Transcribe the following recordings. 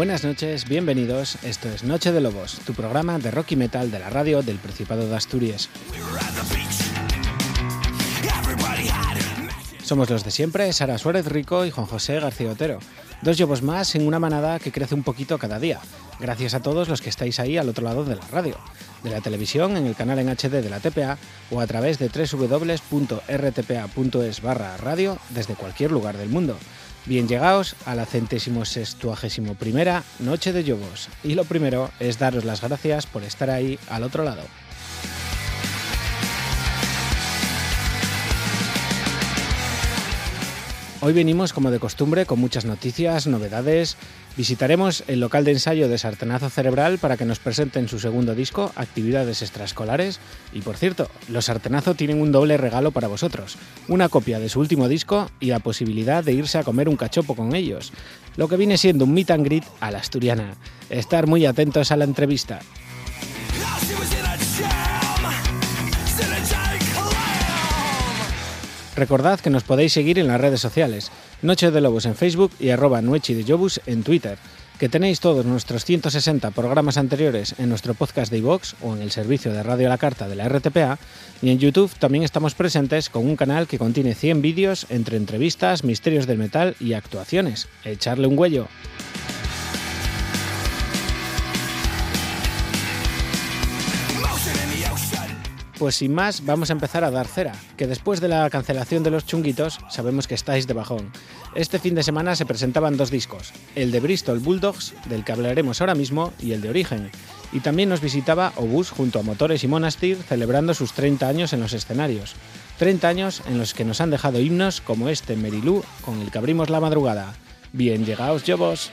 Buenas noches, bienvenidos. Esto es Noche de Lobos, tu programa de rock y metal de la radio del Principado de Asturias. Somos los de siempre, Sara Suárez Rico y Juan José García Otero. Dos lobos más en una manada que crece un poquito cada día. Gracias a todos los que estáis ahí al otro lado de la radio, de la televisión, en el canal en HD de la TPA o a través de www.rtpa.es barra radio desde cualquier lugar del mundo. Bien llegaos a la centésimo sextuagésimo primera Noche de Lobos. Y lo primero es daros las gracias por estar ahí al otro lado. Hoy venimos como de costumbre con muchas noticias, novedades. Visitaremos el local de ensayo de Sartenazo Cerebral para que nos presenten su segundo disco, Actividades Extraescolares. Y por cierto, los Sartenazo tienen un doble regalo para vosotros, una copia de su último disco y la posibilidad de irse a comer un cachopo con ellos, lo que viene siendo un meet and greet a la asturiana. Estar muy atentos a la entrevista. Recordad que nos podéis seguir en las redes sociales, Noche de Lobos en Facebook y arroba Nuechi de Jobus en Twitter, que tenéis todos nuestros 160 programas anteriores en nuestro podcast de iVox o en el servicio de Radio a la Carta de la RTPA, y en YouTube también estamos presentes con un canal que contiene 100 vídeos entre entrevistas, misterios del metal y actuaciones. Echarle un huello. Pues sin más, vamos a empezar a dar cera, que después de la cancelación de los chunguitos, sabemos que estáis de bajón. Este fin de semana se presentaban dos discos, el de Bristol Bulldogs, del que hablaremos ahora mismo, y el de Origen. Y también nos visitaba Obús junto a Motores y Monastir celebrando sus 30 años en los escenarios. 30 años en los que nos han dejado himnos como este Merilú con el que abrimos la madrugada. Bien llegaos, vos.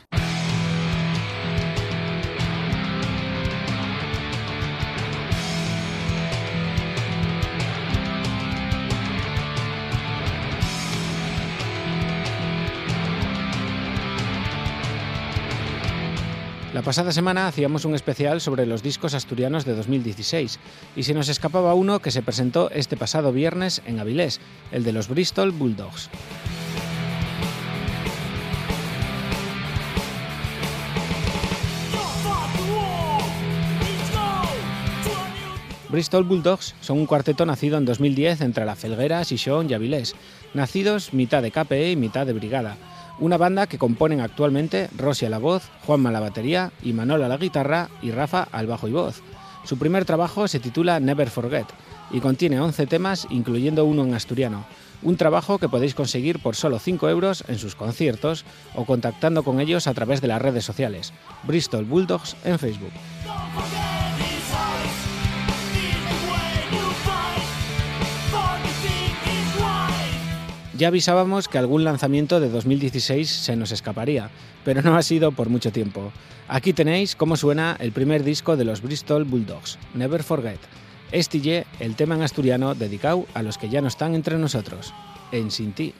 Pasada semana hacíamos un especial sobre los discos asturianos de 2016 y se nos escapaba uno que se presentó este pasado viernes en Avilés, el de los Bristol Bulldogs. Bristol Bulldogs son un cuarteto nacido en 2010 entre La Felguera, Sison y Avilés, nacidos mitad de KPE y mitad de Brigada, una banda que componen actualmente Rosy a la voz, Juanma a la batería, y Manol a la guitarra y Rafa al bajo y voz. Su primer trabajo se titula Never Forget y contiene 11 temas, incluyendo uno en asturiano. Un trabajo que podéis conseguir por solo 5 euros en sus conciertos o contactando con ellos a través de las redes sociales. Bristol Bulldogs en Facebook. Ya avisábamos que algún lanzamiento de 2016 se nos escaparía, pero no ha sido por mucho tiempo. Aquí tenéis cómo suena el primer disco de los Bristol Bulldogs, Never Forget. Este el tema en asturiano dedicado a los que ya no están entre nosotros, en Sin Ti.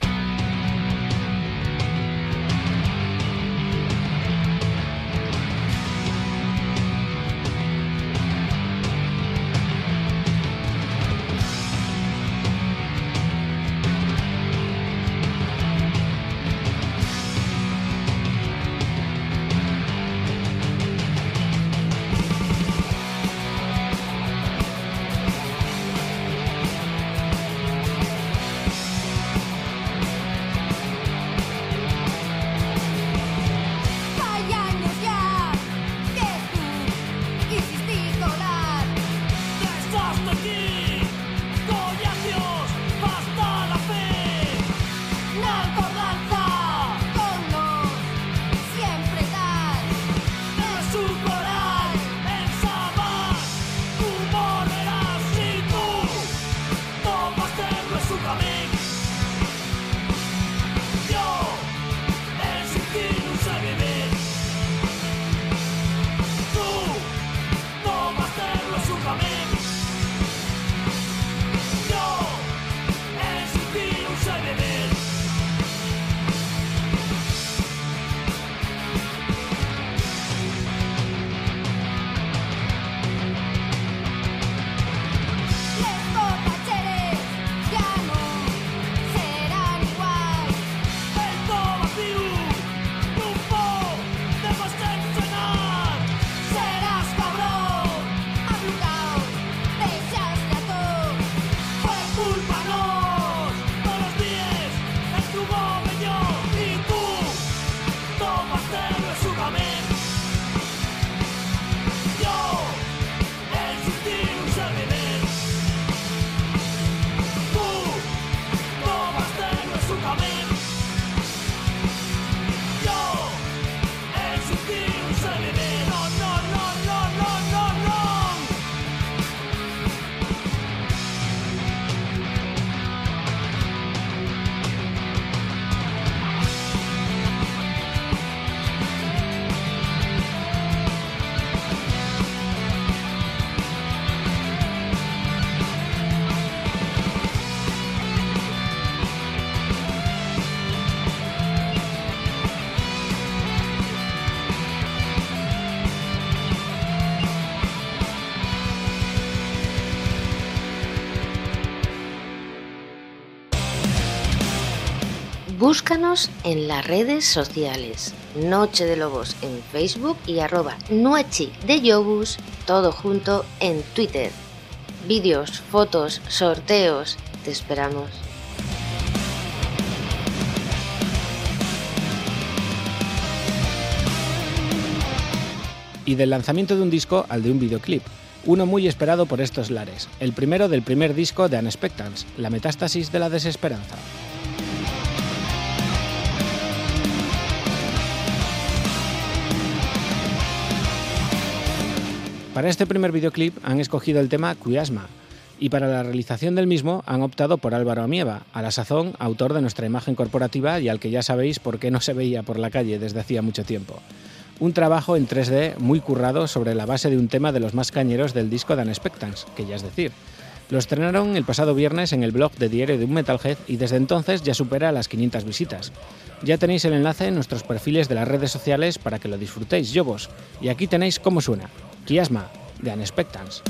Búscanos en las redes sociales. Noche de Lobos en Facebook y arroba Nuechi de Yobus, todo junto en Twitter. Vídeos, fotos, sorteos, te esperamos. Y del lanzamiento de un disco al de un videoclip, uno muy esperado por estos lares, el primero del primer disco de Unexpectance, La metástasis de la desesperanza. Para este primer videoclip han escogido el tema Cuyasma y para la realización del mismo han optado por Álvaro Amieva, a la sazón autor de nuestra imagen corporativa y al que ya sabéis por qué no se veía por la calle desde hacía mucho tiempo. Un trabajo en 3D muy currado sobre la base de un tema de los más cañeros del disco de Unexpectance, que ya es decir. Lo estrenaron el pasado viernes en el blog de Diario de un Metalhead y desde entonces ya supera las 500 visitas. Ya tenéis el enlace en nuestros perfiles de las redes sociales para que lo disfrutéis, vos. Y aquí tenéis cómo suena. Kiasma, de Unexpectance.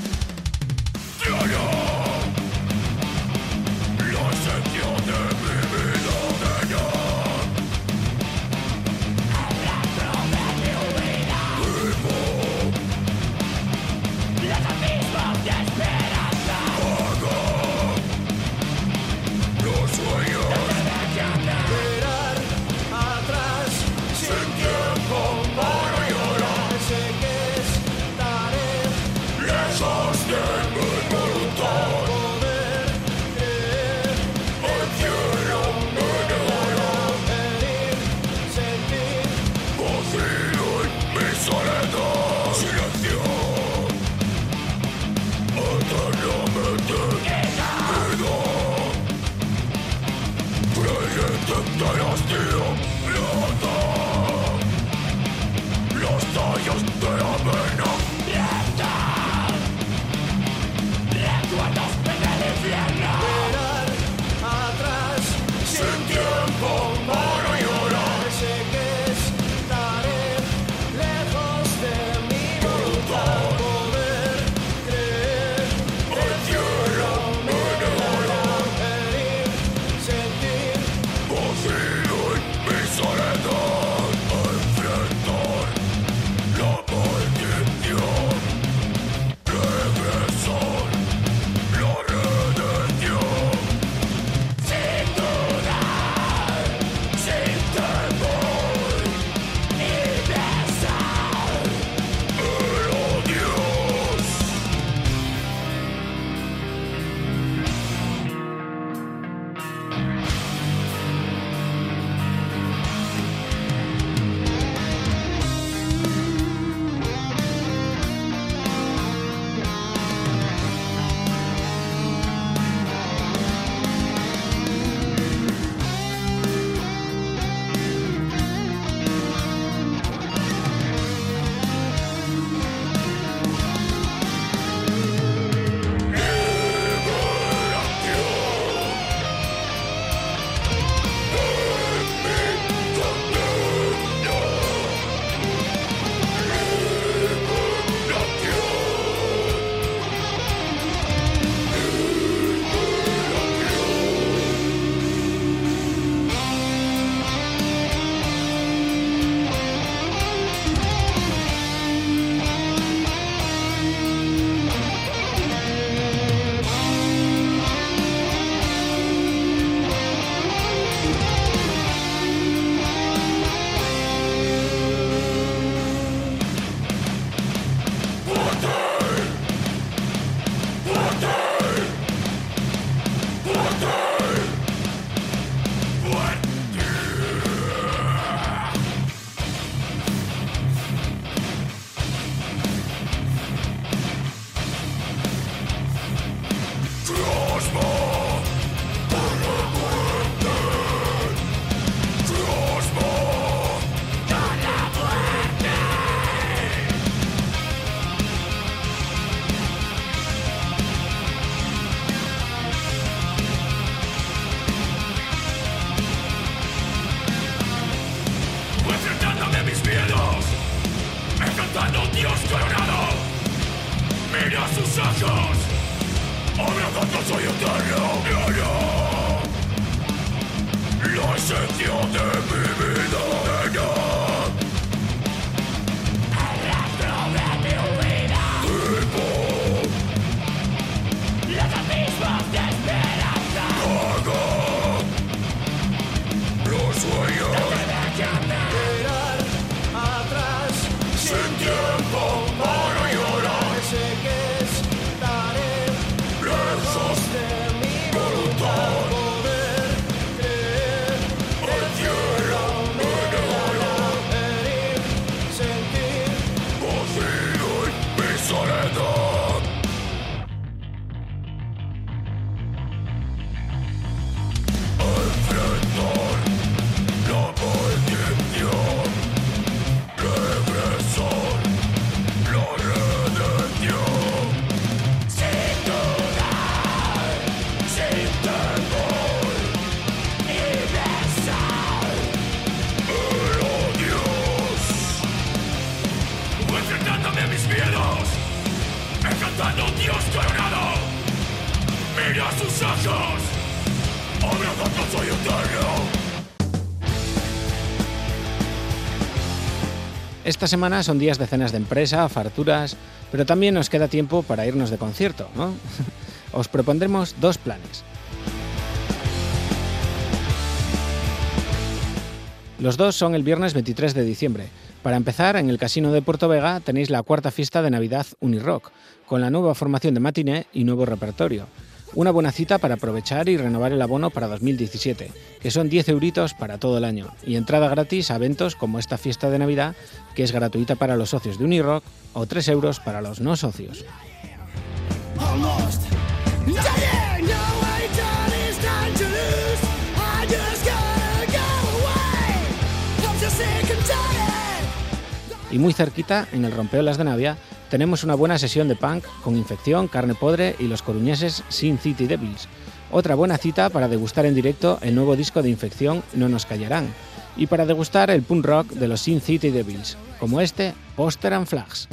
Esta semana son días de cenas de empresa, farturas, pero también nos queda tiempo para irnos de concierto. Os propondremos dos planes. Los dos son el viernes 23 de diciembre. Para empezar, en el Casino de Puerto Vega tenéis la cuarta fiesta de Navidad Unirock, con la nueva formación de matiné y nuevo repertorio. Una buena cita para aprovechar y renovar el abono para 2017, que son 10 euritos para todo el año, y entrada gratis a eventos como esta fiesta de Navidad, que es gratuita para los socios de Unirock, o 3 euros para los no socios. Y muy cerquita, en el Rompeolas de Navia, tenemos una buena sesión de punk con Infección, Carne Podre y los coruñeses Sin City Devils. Otra buena cita para degustar en directo el nuevo disco de Infección No nos callarán y para degustar el punk rock de los Sin City Devils, como este Poster and Flags.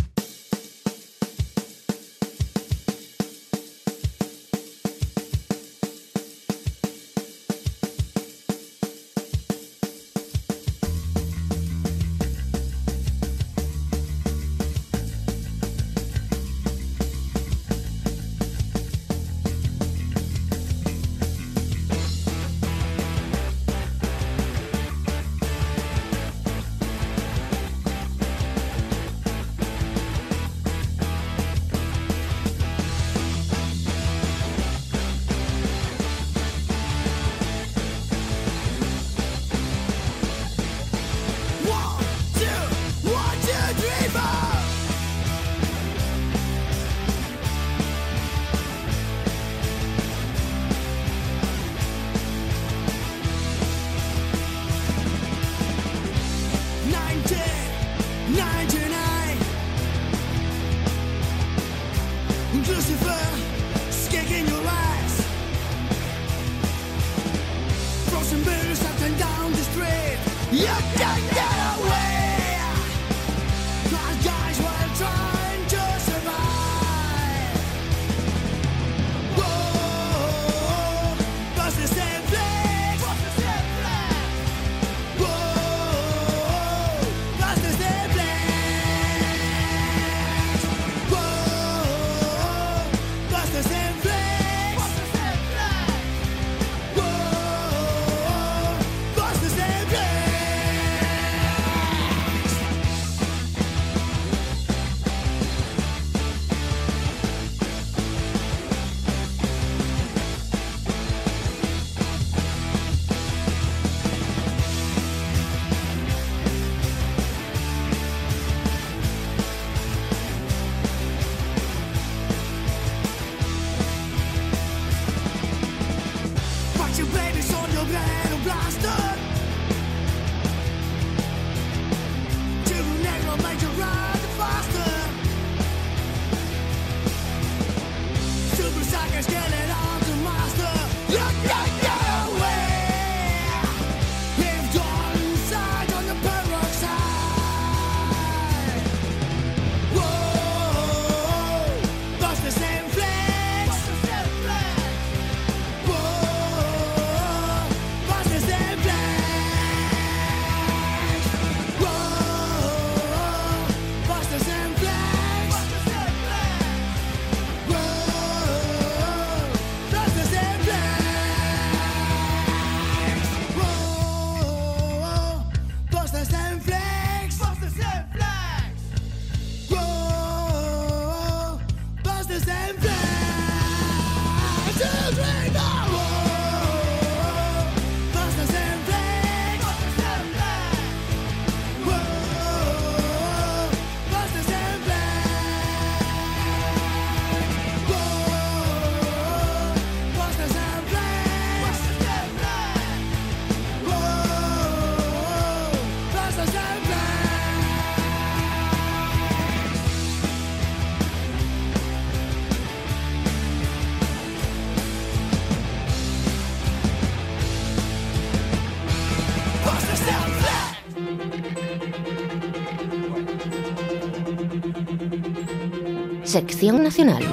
Sección Nacional.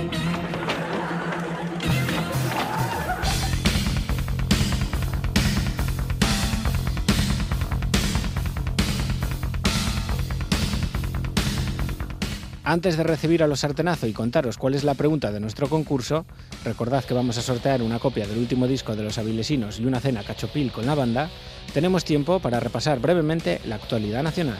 Antes de recibir a los sartenazo y contaros cuál es la pregunta de nuestro concurso, recordad que vamos a sortear una copia del último disco de los avilesinos y una cena cachopil con la banda, tenemos tiempo para repasar brevemente la actualidad nacional.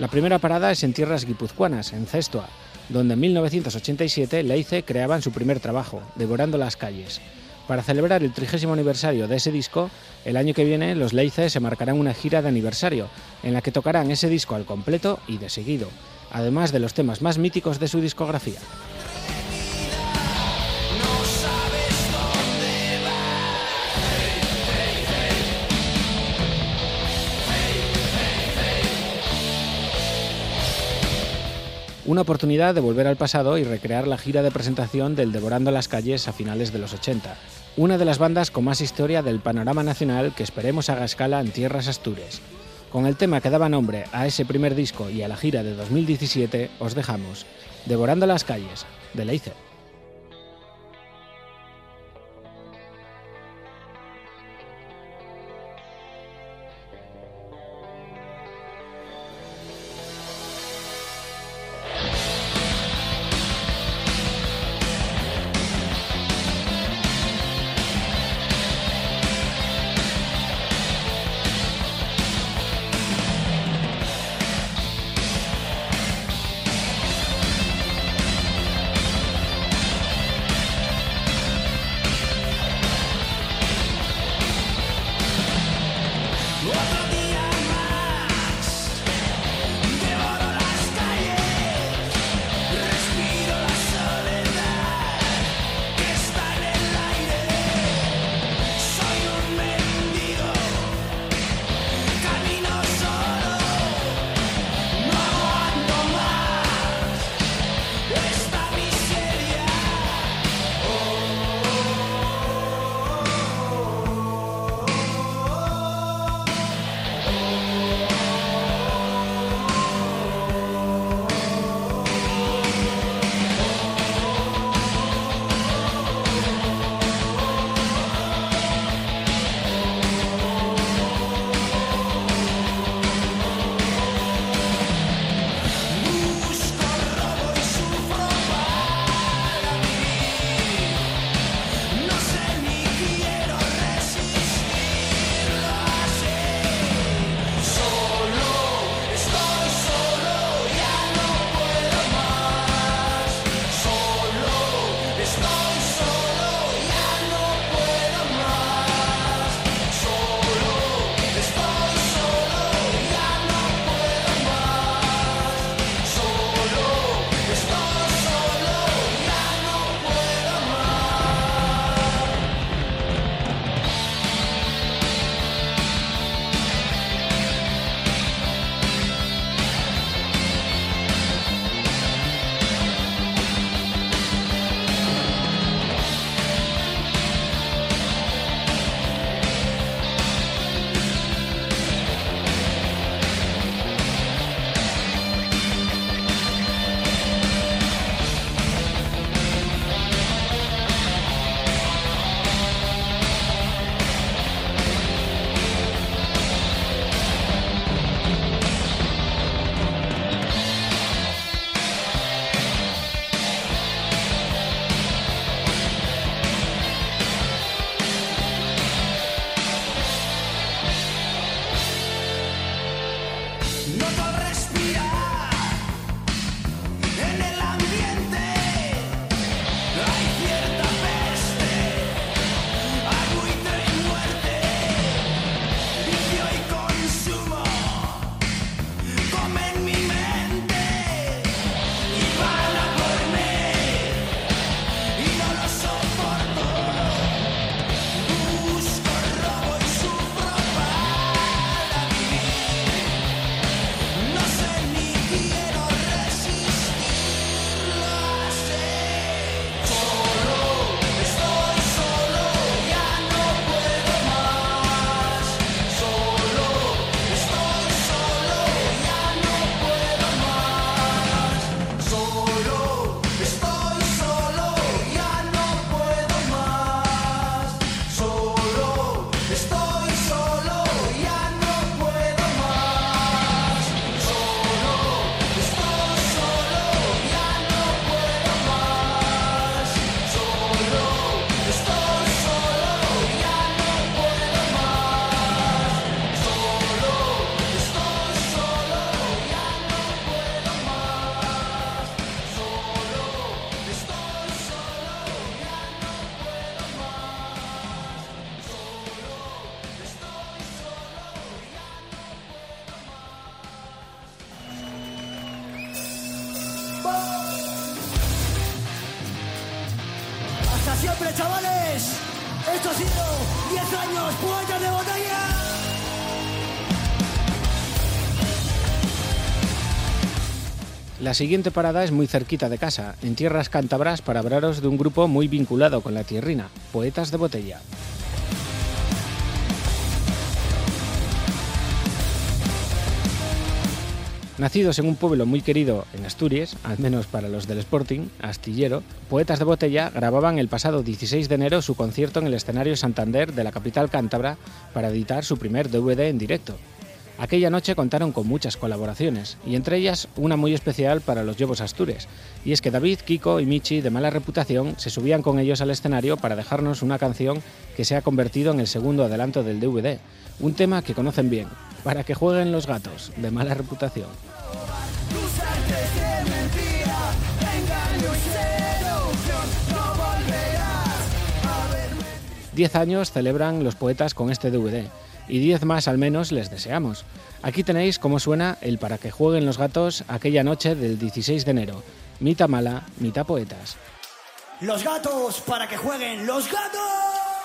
La primera parada es en tierras guipuzcoanas, en Cestua, donde en 1987 Leice creaban su primer trabajo, Devorando las calles. Para celebrar el trigésimo aniversario de ese disco, el año que viene los Leice se marcarán una gira de aniversario, en la que tocarán ese disco al completo y de seguido, además de los temas más míticos de su discografía. Una oportunidad de volver al pasado y recrear la gira de presentación del Devorando las calles a finales de los 80, una de las bandas con más historia del panorama nacional que esperemos haga escala en tierras astures. Con el tema que daba nombre a ese primer disco y a la gira de 2017, os dejamos Devorando las calles, de Leicer. La siguiente parada es muy cerquita de casa, en tierras cántabras, para hablaros de un grupo muy vinculado con la tierrina, Poetas de Botella. Nacidos en un pueblo muy querido en Asturias, al menos para los del Sporting, Astillero, Poetas de Botella grababan el pasado 16 de enero su concierto en el escenario Santander de la capital cántabra para editar su primer DVD en directo. Aquella noche contaron con muchas colaboraciones, y entre ellas una muy especial para los Lobos Astures, y es que David, Kiko y Michi, de mala reputación, se subían con ellos al escenario para dejarnos una canción que se ha convertido en el segundo adelanto del DVD, un tema que conocen bien, para que jueguen los gatos, de mala reputación. Diez años celebran los poetas con este DVD y diez más al menos les deseamos. Aquí tenéis cómo suena el para que jueguen los gatos aquella noche del 16 de enero. Mita mala, mitad poetas. Los gatos para que jueguen los gatos.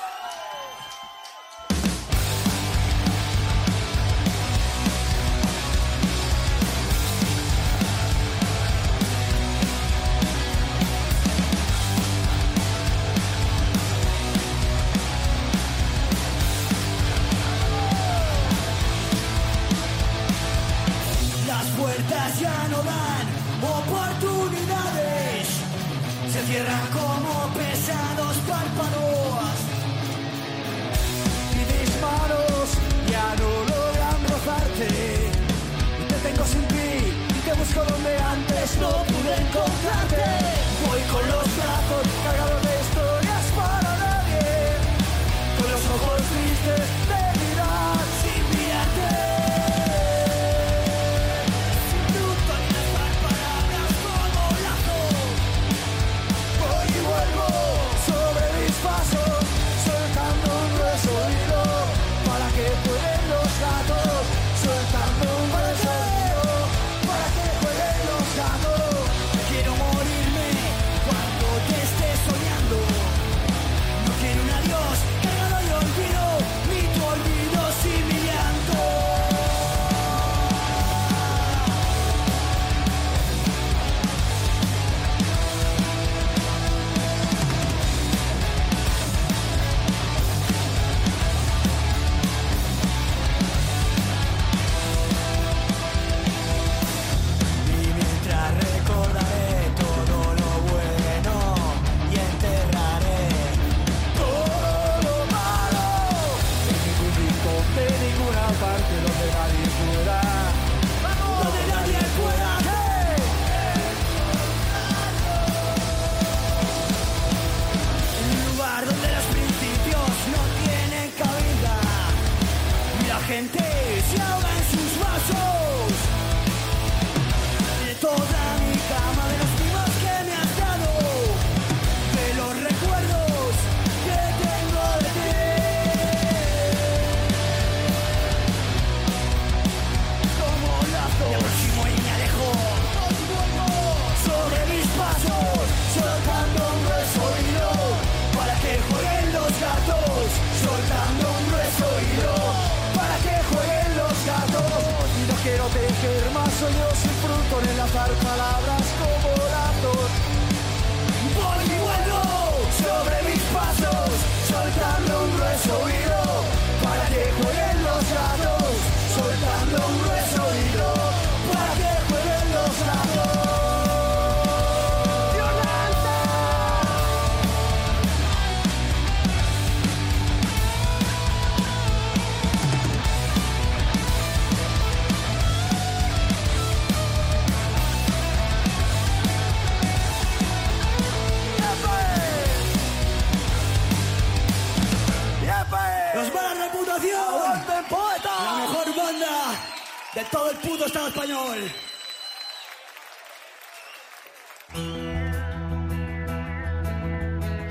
de todo el puto Estado español.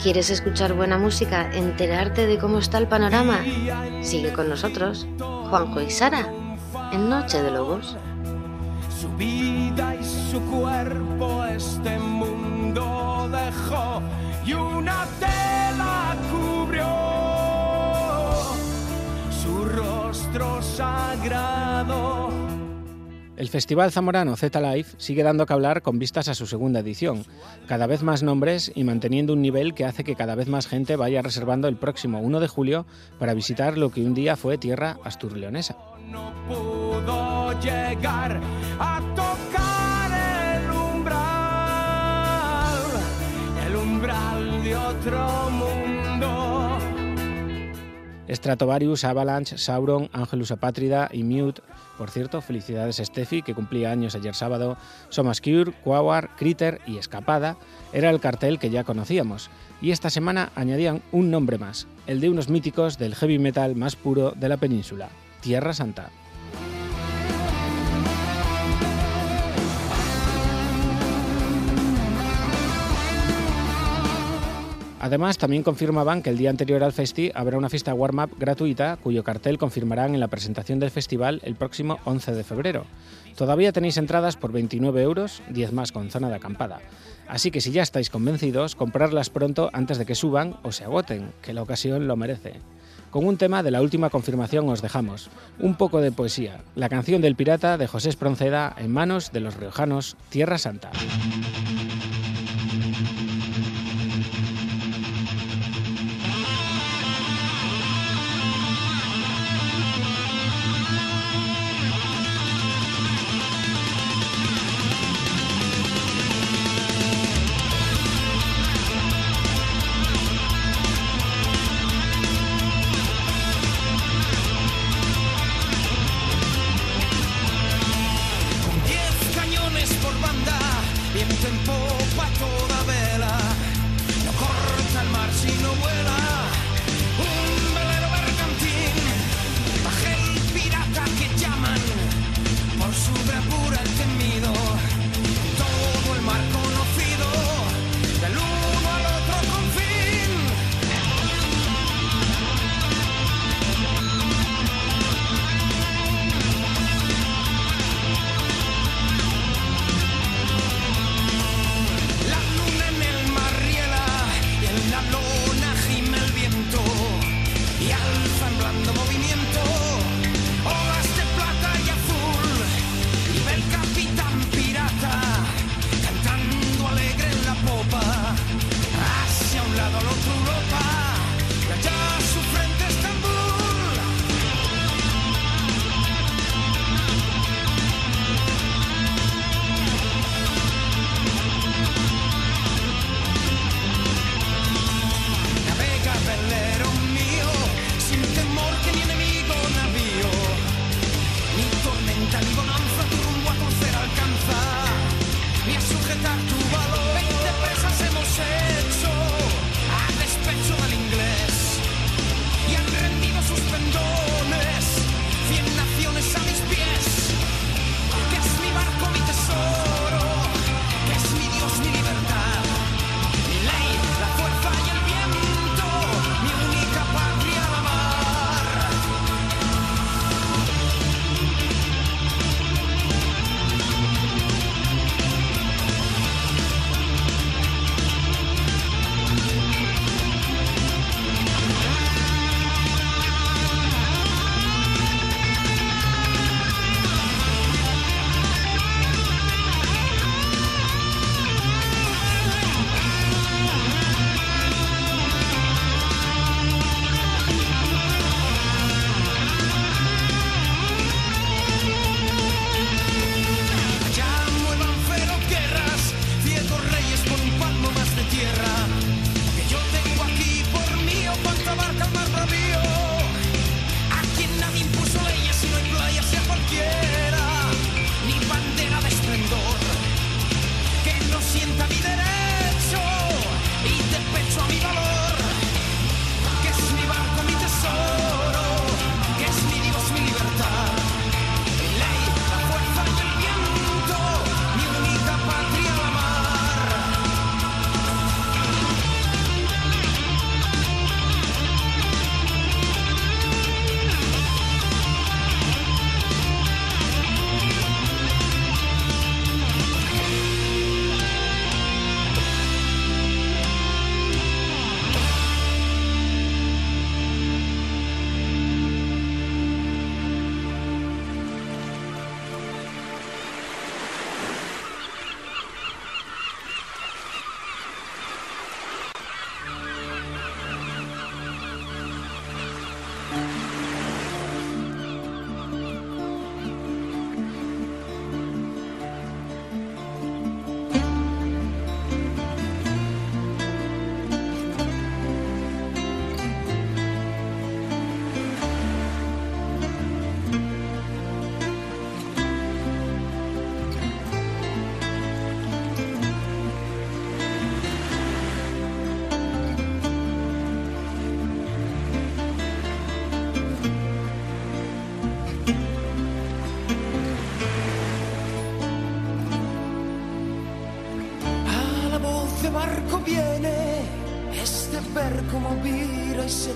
¿Quieres escuchar buena música, enterarte de cómo está el panorama? Sigue con nosotros, Juanjo y Sara, en Noche de Lobos. Su vida y su cuerpo este mundo dejó y una tela cubrió su rostro sagrado. El Festival Zamorano Z Life sigue dando que hablar con vistas a su segunda edición, cada vez más nombres y manteniendo un nivel que hace que cada vez más gente vaya reservando el próximo 1 de julio para visitar lo que un día fue tierra asturleonesa. No. Stratovarius, Avalanche, Sauron, Angelus Apátrida y Mute. Por cierto, felicidades Steffi, que cumplía años ayer sábado. Somascure, Quawar, Critter y Escapada era el cartel que ya conocíamos. Y esta semana añadían un nombre más, el de unos míticos del heavy metal más puro de la península, Tierra Santa. Además, también confirmaban que el día anterior al festi habrá una fiesta warm-up gratuita cuyo cartel confirmarán en la presentación del festival el próximo 11 de febrero. Todavía tenéis entradas por 29 euros, 10 más con zona de acampada. Así que si ya estáis convencidos, comprarlas pronto antes de que suban o se agoten, que la ocasión lo merece. Con un tema de la última confirmación os dejamos, un poco de poesía, la canción del pirata de José Espronceda en manos de los riojanos Tierra Santa.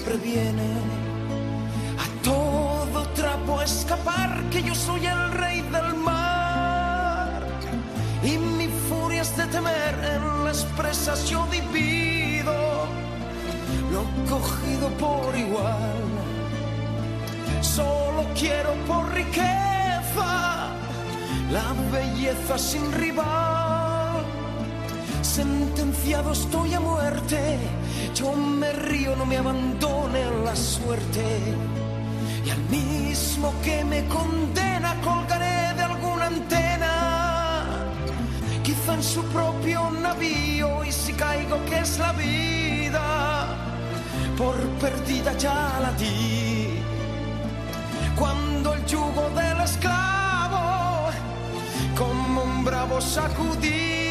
Se previene. A todo trapo escapar, que yo soy el rey del mar. Y mi furia es de temer en las presas yo divido lo cogido por igual. Solo quiero por riqueza la belleza sin rival. Sentenciado estoy a muerte, yo me río, no me la suerte. Y al mismo que me condena colgaré de alguna antena, quizá en su propio navío, y si caigo que es la vida, por perdida ya la di. Cuando el yugo del esclavo, como un bravo sacudí.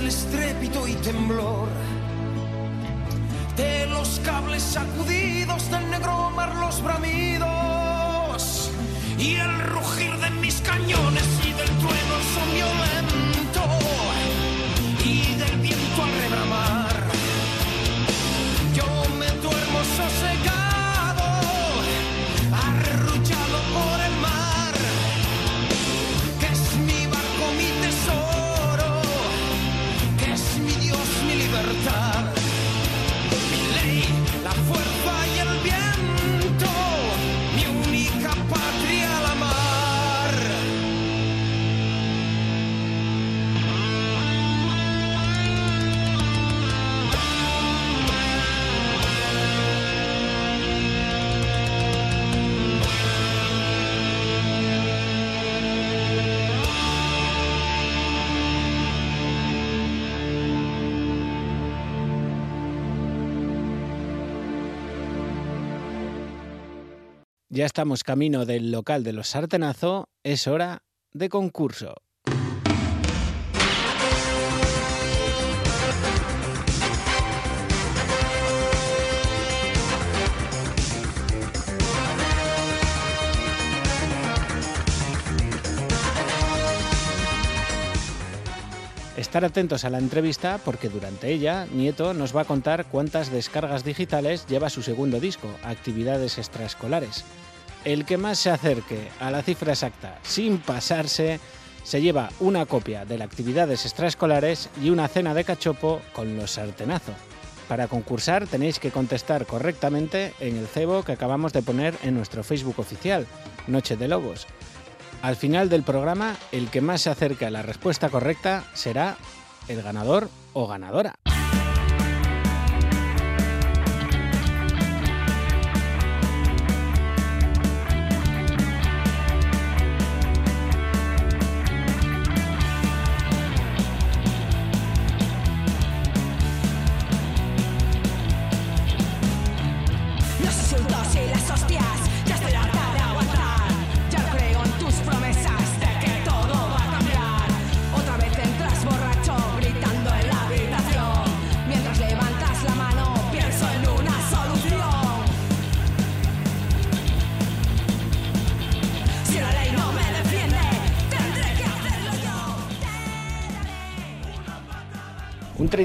El estrépito y temblor de los cables sacudidos del negro mar los bramidos y el rugir de mis cañones Ya estamos camino del local de los Sartenazo, es hora de concurso. Estar atentos a la entrevista porque durante ella Nieto nos va a contar cuántas descargas digitales lleva su segundo disco, Actividades Extraescolares. El que más se acerque a la cifra exacta sin pasarse se lleva una copia de las Actividades Extraescolares y una cena de cachopo con los sartenazo. Para concursar tenéis que contestar correctamente en el cebo que acabamos de poner en nuestro Facebook oficial, Noche de Lobos. Al final del programa, el que más se acerque a la respuesta correcta será el ganador o ganadora.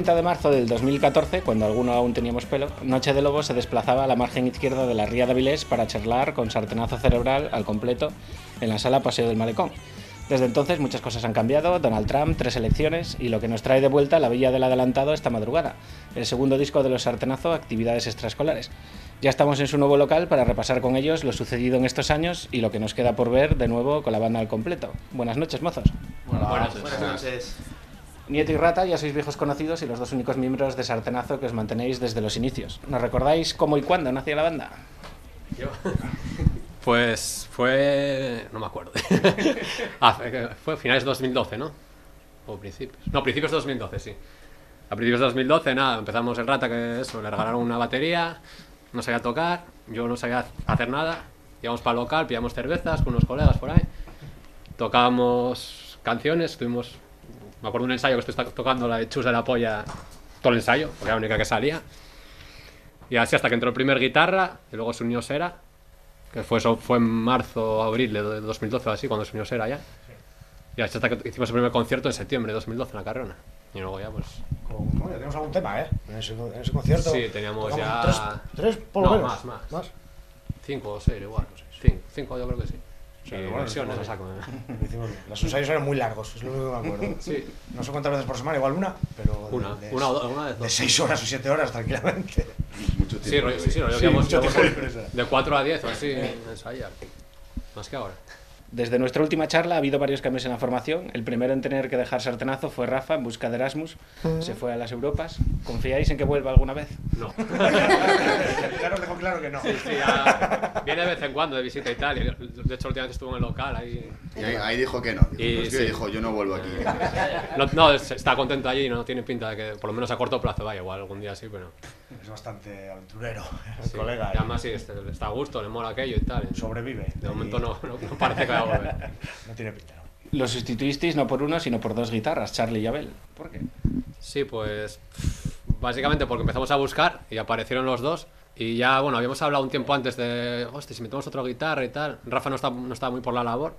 30 de marzo del 2014, cuando alguno aún teníamos pelo, Noche de Lobos se desplazaba a la margen izquierda de la Ría de Avilés para charlar con sartenazo cerebral al completo en la sala Paseo del Malecón. Desde entonces muchas cosas han cambiado, Donald Trump, tres elecciones y lo que nos trae de vuelta la Villa del Adelantado esta madrugada, el segundo disco de los Sartenazo, Actividades Extraescolares. Ya estamos en su nuevo local para repasar con ellos lo sucedido en estos años y lo que nos queda por ver de nuevo con la banda al completo. Buenas noches, mozos. Buenas noches. Nieto y Rata ya sois viejos conocidos y los dos únicos miembros de Sartenazo que os mantenéis desde los inicios. ¿Nos recordáis cómo y cuándo nació la banda? Pues fue. No me acuerdo. Ah, fue- finales de 2012, ¿no? O principios. No, principios de 2012, sí. A principios de 2012, nada, empezamos el rata que eso, le regalaron una batería, no sabía tocar, yo no sabía hacer nada. Íbamos para el local, pillamos cervezas con unos colegas por ahí. tocábamos canciones, tuvimos, me acuerdo de un ensayo que estoy tocando la de Chus de la Polla, todo el ensayo, porque era la única que salía. Y así hasta que entró el primer guitarra, y luego se unió Sera, que fue, eso fue en marzo o abril de 2012 o así, cuando se unió Sera ya. Y así hasta que hicimos el primer concierto en septiembre de 2012 en la Carrona. Y luego ya pues... Ya tenemos algún tema, ¿eh? En ese, en ese concierto. Sí, teníamos ya- Tres, tres por lo No, menos. más, más. Cinco o seis igual, cinco, cinco yo creo que sí. Sí, Pero bueno, versiones, sí, a saco, ¿eh? Los ensayos eran muy largos, es lo único que me acuerdo. Sí. No sé cuántas veces por semana, igual una, pero. de- Una, de, una o dos, una de seis horas o siete horas tranquilamente. Mucho Sí, tiempo. rollo- sí, sí, rollo Sí, que hemos- tiempo libre, de 4 a 10 o así, ensayar. Más que ahora. Desde nuestra última charla ha habido varios cambios en la formación. El primero en tener que dejar sartenazo fue Rafa en busca de Erasmus. Se fue a las Europas. ¿Confiáis en que vuelva alguna vez? No. ya nos dejó claro que no. Sí, ya viene de vez en cuando de visita tal. y de hecho, últimamente estuvo en el local ahí. Y ahí, ahí dijo que no. Dijo, Y "Pues sí. dijo, yo no vuelvo aquí. No, no, está contento allí y no tiene pinta de que, por lo menos a corto plazo, vaya, igual algún día sí, pero. Es bastante aventurero, el sí. colega. Y además sí, este- está a gusto, le mola aquello y tal. Sobrevive. De momento no, no, no parece que No tiene pinta, ¿no? Lo sustituisteis no por uno, sino por dos guitarras, Charlie y Abel. ¿Por qué? Sí, pues básicamente porque empezamos a buscar y aparecieron los dos y ya, bueno, habíamos hablado un tiempo antes de, hostia, si metemos otra guitarra y tal. Rafa no, está, no estaba muy por la labor.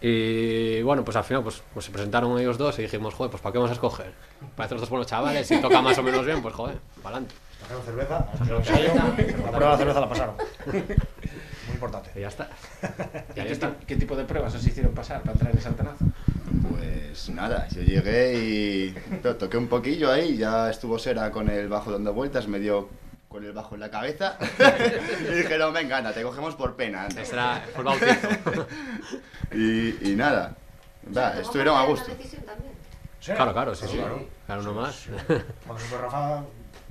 Y bueno, pues al final pues, pues se presentaron ellos dos y dijimos, joder, pues ¿para qué vamos a escoger? Parece los dos buenos chavales, si toca más o menos bien, pues joder, para adelante. Trajeron cerveza, la prueba de cerveza la pasaron. Importante. Y ya está. ¿Y qué, está. qué tipo de pruebas os hicieron pasar para entrar en sartenazo? Pues nada, yo llegué y to- toqué un poquillo ahí, ya estuvo Sera con el bajo dando vueltas, me dio con el bajo en la cabeza y dijeron, venga, anda, te cogemos por pena. anda". Ese era fue el bautizo. Y, y nada, va, estuvieron a gusto. ¿Sí? Claro, claro, sí, sí. Claro. Claro, uno más. Cuando se fue Rafa,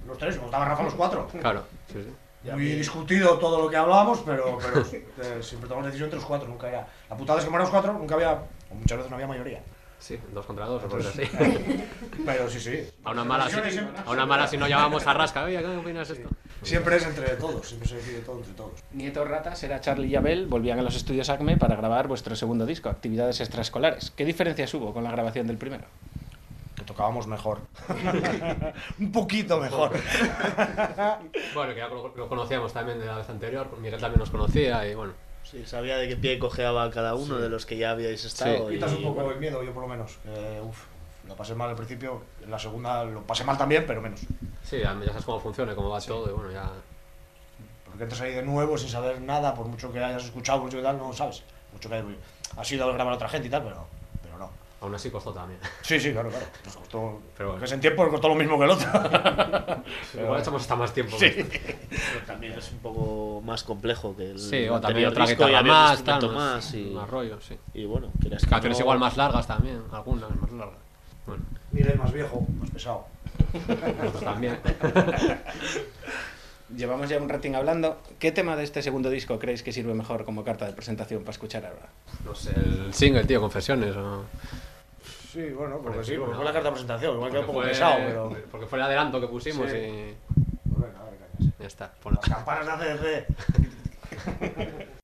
los tres, como estaba Rafa los cuatro. Claro, sí, sí. Muy discutido todo lo que hablábamos, pero, pero eh, siempre tomamos decisión entre los cuatro. Nunca era. La putada es que como éramos cuatro, nunca había. O muchas veces no había mayoría. Sí, dos contra dos, o cosas así. Pero sí, sí. A una mala, si, a una mala si no llamamos a Rasca, oye, ¿qué opinas de esto? Siempre es entre todos, siempre se decide todo entre todos. Nieto Ratas era Charlie y Abel, volvían a los estudios ACME para grabar vuestro segundo disco, Actividades Extraescolares. ¿Qué diferencias hubo con la grabación del primero? Que tocábamos mejor. Un poquito mejor. Bueno, que ya lo, lo conocíamos también de la vez anterior, Miguel también nos conocía y bueno. Sí, sabía de qué pie cojeaba cada uno de los que ya habíais estado. y- Quitas un poco el miedo, yo por lo menos. Eh, uf, lo pasé mal al principio, en la segunda lo pasé mal también, pero menos. Sí, ya, ya sabes cómo funciona, y cómo va todo y bueno, ya... Porque entras ahí de nuevo sin saber nada, por mucho que hayas escuchado, mucho que tal, no sabes. Mucho que has ido a grabar a otra gente y tal, pero, pero no. Aún así costó también. Sí, sí, claro, claro. Nos costó, Pero bueno. que en tiempo costó lo mismo que el otro. Igual echamos hasta más tiempo. Sí. Pero también es un poco más complejo que el Sí, o también otra guitarra más, tal, más, más y, más rollo, sí. y bueno, que Canciones no- igual más largas también, algunas más largas. Bueno, Miguel más viejo, más pesado. nosotros también. Llevamos ya un ratín hablando. ¿Qué tema de este segundo disco creéis que sirve mejor como carta de presentación para escuchar ahora? No sé, el single, tío, Confesiones. O... Sí, bueno, porque Porque sí, porque ¿no? fue la carta de presentación, igual quedó un poco fue, pesado, pero. porque fue el adelanto que pusimos Sí. y Pues venga, a ver, ya está. Las campanas de ACDC.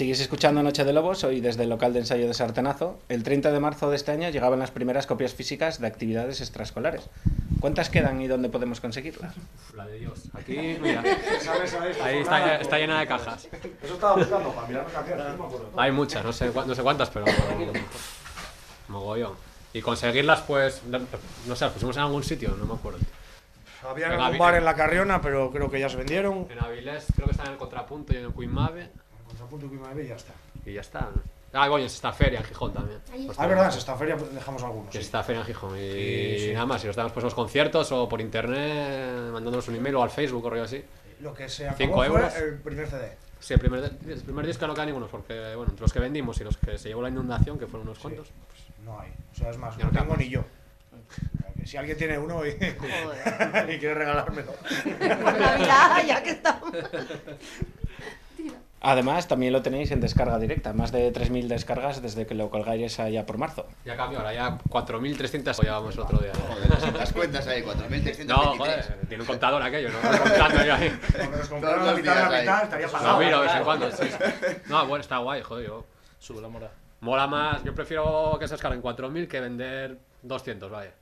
Sigues escuchando Noche de Lobos, hoy desde el local de ensayo de Sartenazo. El 30 de marzo de este año llegaban las primeras copias físicas de actividades extraescolares. ¿Cuántas quedan y dónde podemos conseguirlas? La de Dios. Aquí, mira. ¿Sabes, sabes? Ahí está, está llena de cajas. Eso estaba buscando para mirar las canciones, no me acuerdo. Hay muchas, no sé, no sé cuántas, pero. Mogollón. Y conseguirlas, pues. No sé, las pusimos en algún sitio, no me acuerdo. Había Venga, algún bar en la Carriona, pero creo que ya se vendieron. En Avilés creo que está en el contrapunto y en el Quimave. Contrapunto y ya está. Y ya está. ¿no? Ah, coño, es esta feria en Gijón también. Pues Ah, es verdad, en esta feria dejamos algunos. Que sí. está feria en Gijón. Y Sí, sí. nada más, si nos damos pues los conciertos o por internet, mandándonos un email o al Facebook o rollo así. Lo que se acabó Cinco fue euros. el primer CD. Sí, el primer, el primer disco no queda ninguno, porque bueno, entre los que vendimos y los que se llevó la inundación, que fueron unos cuantos, pues, No hay. O sea, es más, Ya no no tengo ni yo. Sea, Si alguien tiene uno y, y quiere regalármelo. Navidad, ya que estamos. Además, también lo tenéis en descarga directa, más de 3.000 descargas desde que lo colgáis allá por marzo. ya cambió, ahora ya 4.300 lo llevamos el otro día. Joder, las cuentas ahí, 4.323. No, joder, tiene un contador aquello, ¿no? Contando yo ahí. Cuando nos Todos compraron la mitad de la mitad, estaría pasado. miro de vez en cuando, sí. No, bueno, está guay, joder, yo. Sube la moral. Mola más, yo prefiero que se descarguen 4.000 que vender 200, vaya.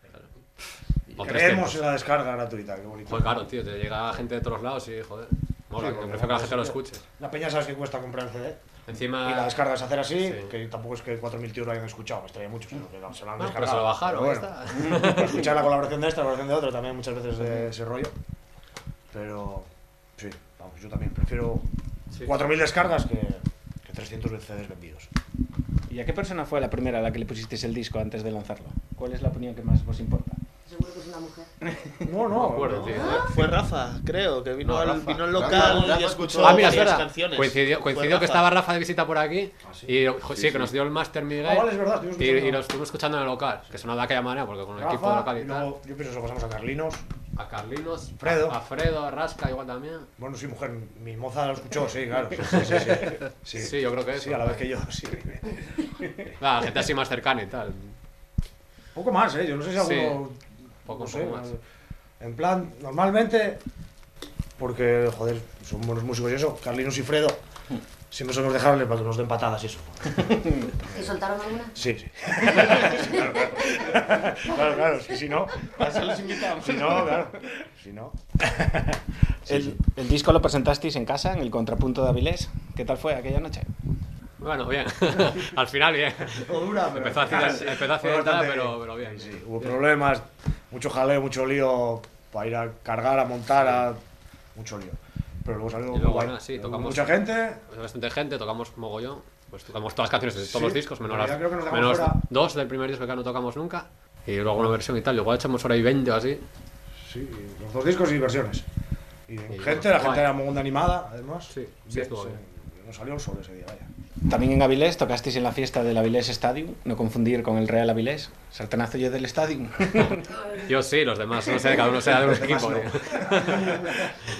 Creemos 300. en la descarga gratuita, qué bonito. Joder, claro, tío, te llega gente de todos lados y, joder, mola, Sí, que prefiero que la gente lo escuche. La peña sabes que cuesta comprar el CD. Encima... Y la descarga es hacer así, Sí. que tampoco es que 4.000 tíos lo hayan escuchado, me extraña mucho, sino que se lo han No, pero se lo bajaron, bueno, para escuchar la colaboración de esta, la colaboración de otra, también muchas veces de ese rollo. Pero, sí, vamos, yo también prefiero Sí. 4.000 descargas que, que 300 CDs vendidos. ¿Y a qué persona fue la primera a la que le pusisteis el disco antes de lanzarlo? ¿Cuál es la opinión que más os importa? Seguro que es una mujer. No, No acuerdo, tío. Fue Rafa, creo, que vino, No, al, Rafa. vino al Rafa, local Rafa y escuchó escuchó- Ah, mira, es varias verdad. canciones. Coincidió, Fue coincidió que estaba Rafa de visita por aquí Ah, sí. y jo- sí, Sí, que sí. nos dio el Master Miguel Ah, vale, es verdad, estuvimos y, y escuchando. lo estuvimos escuchando en el local, que sonaba de aquella manera porque con el equipo Rafa, local y, y tal. luego yo pienso que lo pasamos a Carlinos. A Carlinos, Fredo. a, a Fredo, a Rasca igual también. Bueno, sí, mujer, mi moza lo escuchó, sí, claro. Sí, sí, sí. Sí, Sí, yo creo que Sí, eso. a la vez que yo, sí. La gente así más cercana y tal. Poco más, ¿eh? Yo no sé si Sí, alguno... poco, no sé, poco más. En plan, normalmente, porque, joder, son buenos músicos y eso, Carlinos y Fredo, siempre somos dejarle para que nos den patadas y eso. ¿Te soltaron alguna? Sí, sí. claro, claro. claro, claro, sí, si no. Así los invitamos. Si no, claro. Si no. el, el disco lo presentasteis en casa, en el contrapunto de Avilés. ¿Qué tal fue aquella noche? Bueno, bien. Al final bien. dura, pero- Empezó a accident- empezó a accidentar, pero, pero bien. Sí, hubo problemas, mucho jaleo, mucho lío para ir a cargar, a montar, a... mucho lío. Pero luego salió luego, nada, sí, tocamos- Mucha gente, bastante gente, tocamos mogollón. Pues tocamos todas las canciones de todos Sí, los discos, menos, las- creo que nos dejamos menos fuera- dos del primer disco que no tocamos nunca. Y luego una versión y tal. Igual echamos hora y 20 o así. sí, los dos discos y versiones. Y en Y gente, bueno, la gente era muy animada, además. Sí, sí, Bien, estuvo se- bien. Nos salió el sol ese día, vaya. También en Avilés tocasteis en la fiesta del Avilés Stadium, no confundir con el Real Avilés. Sartenazo yo del Stadium. Yo sí, los demás, no sé, cada uno sea de un Los demás equipo. no.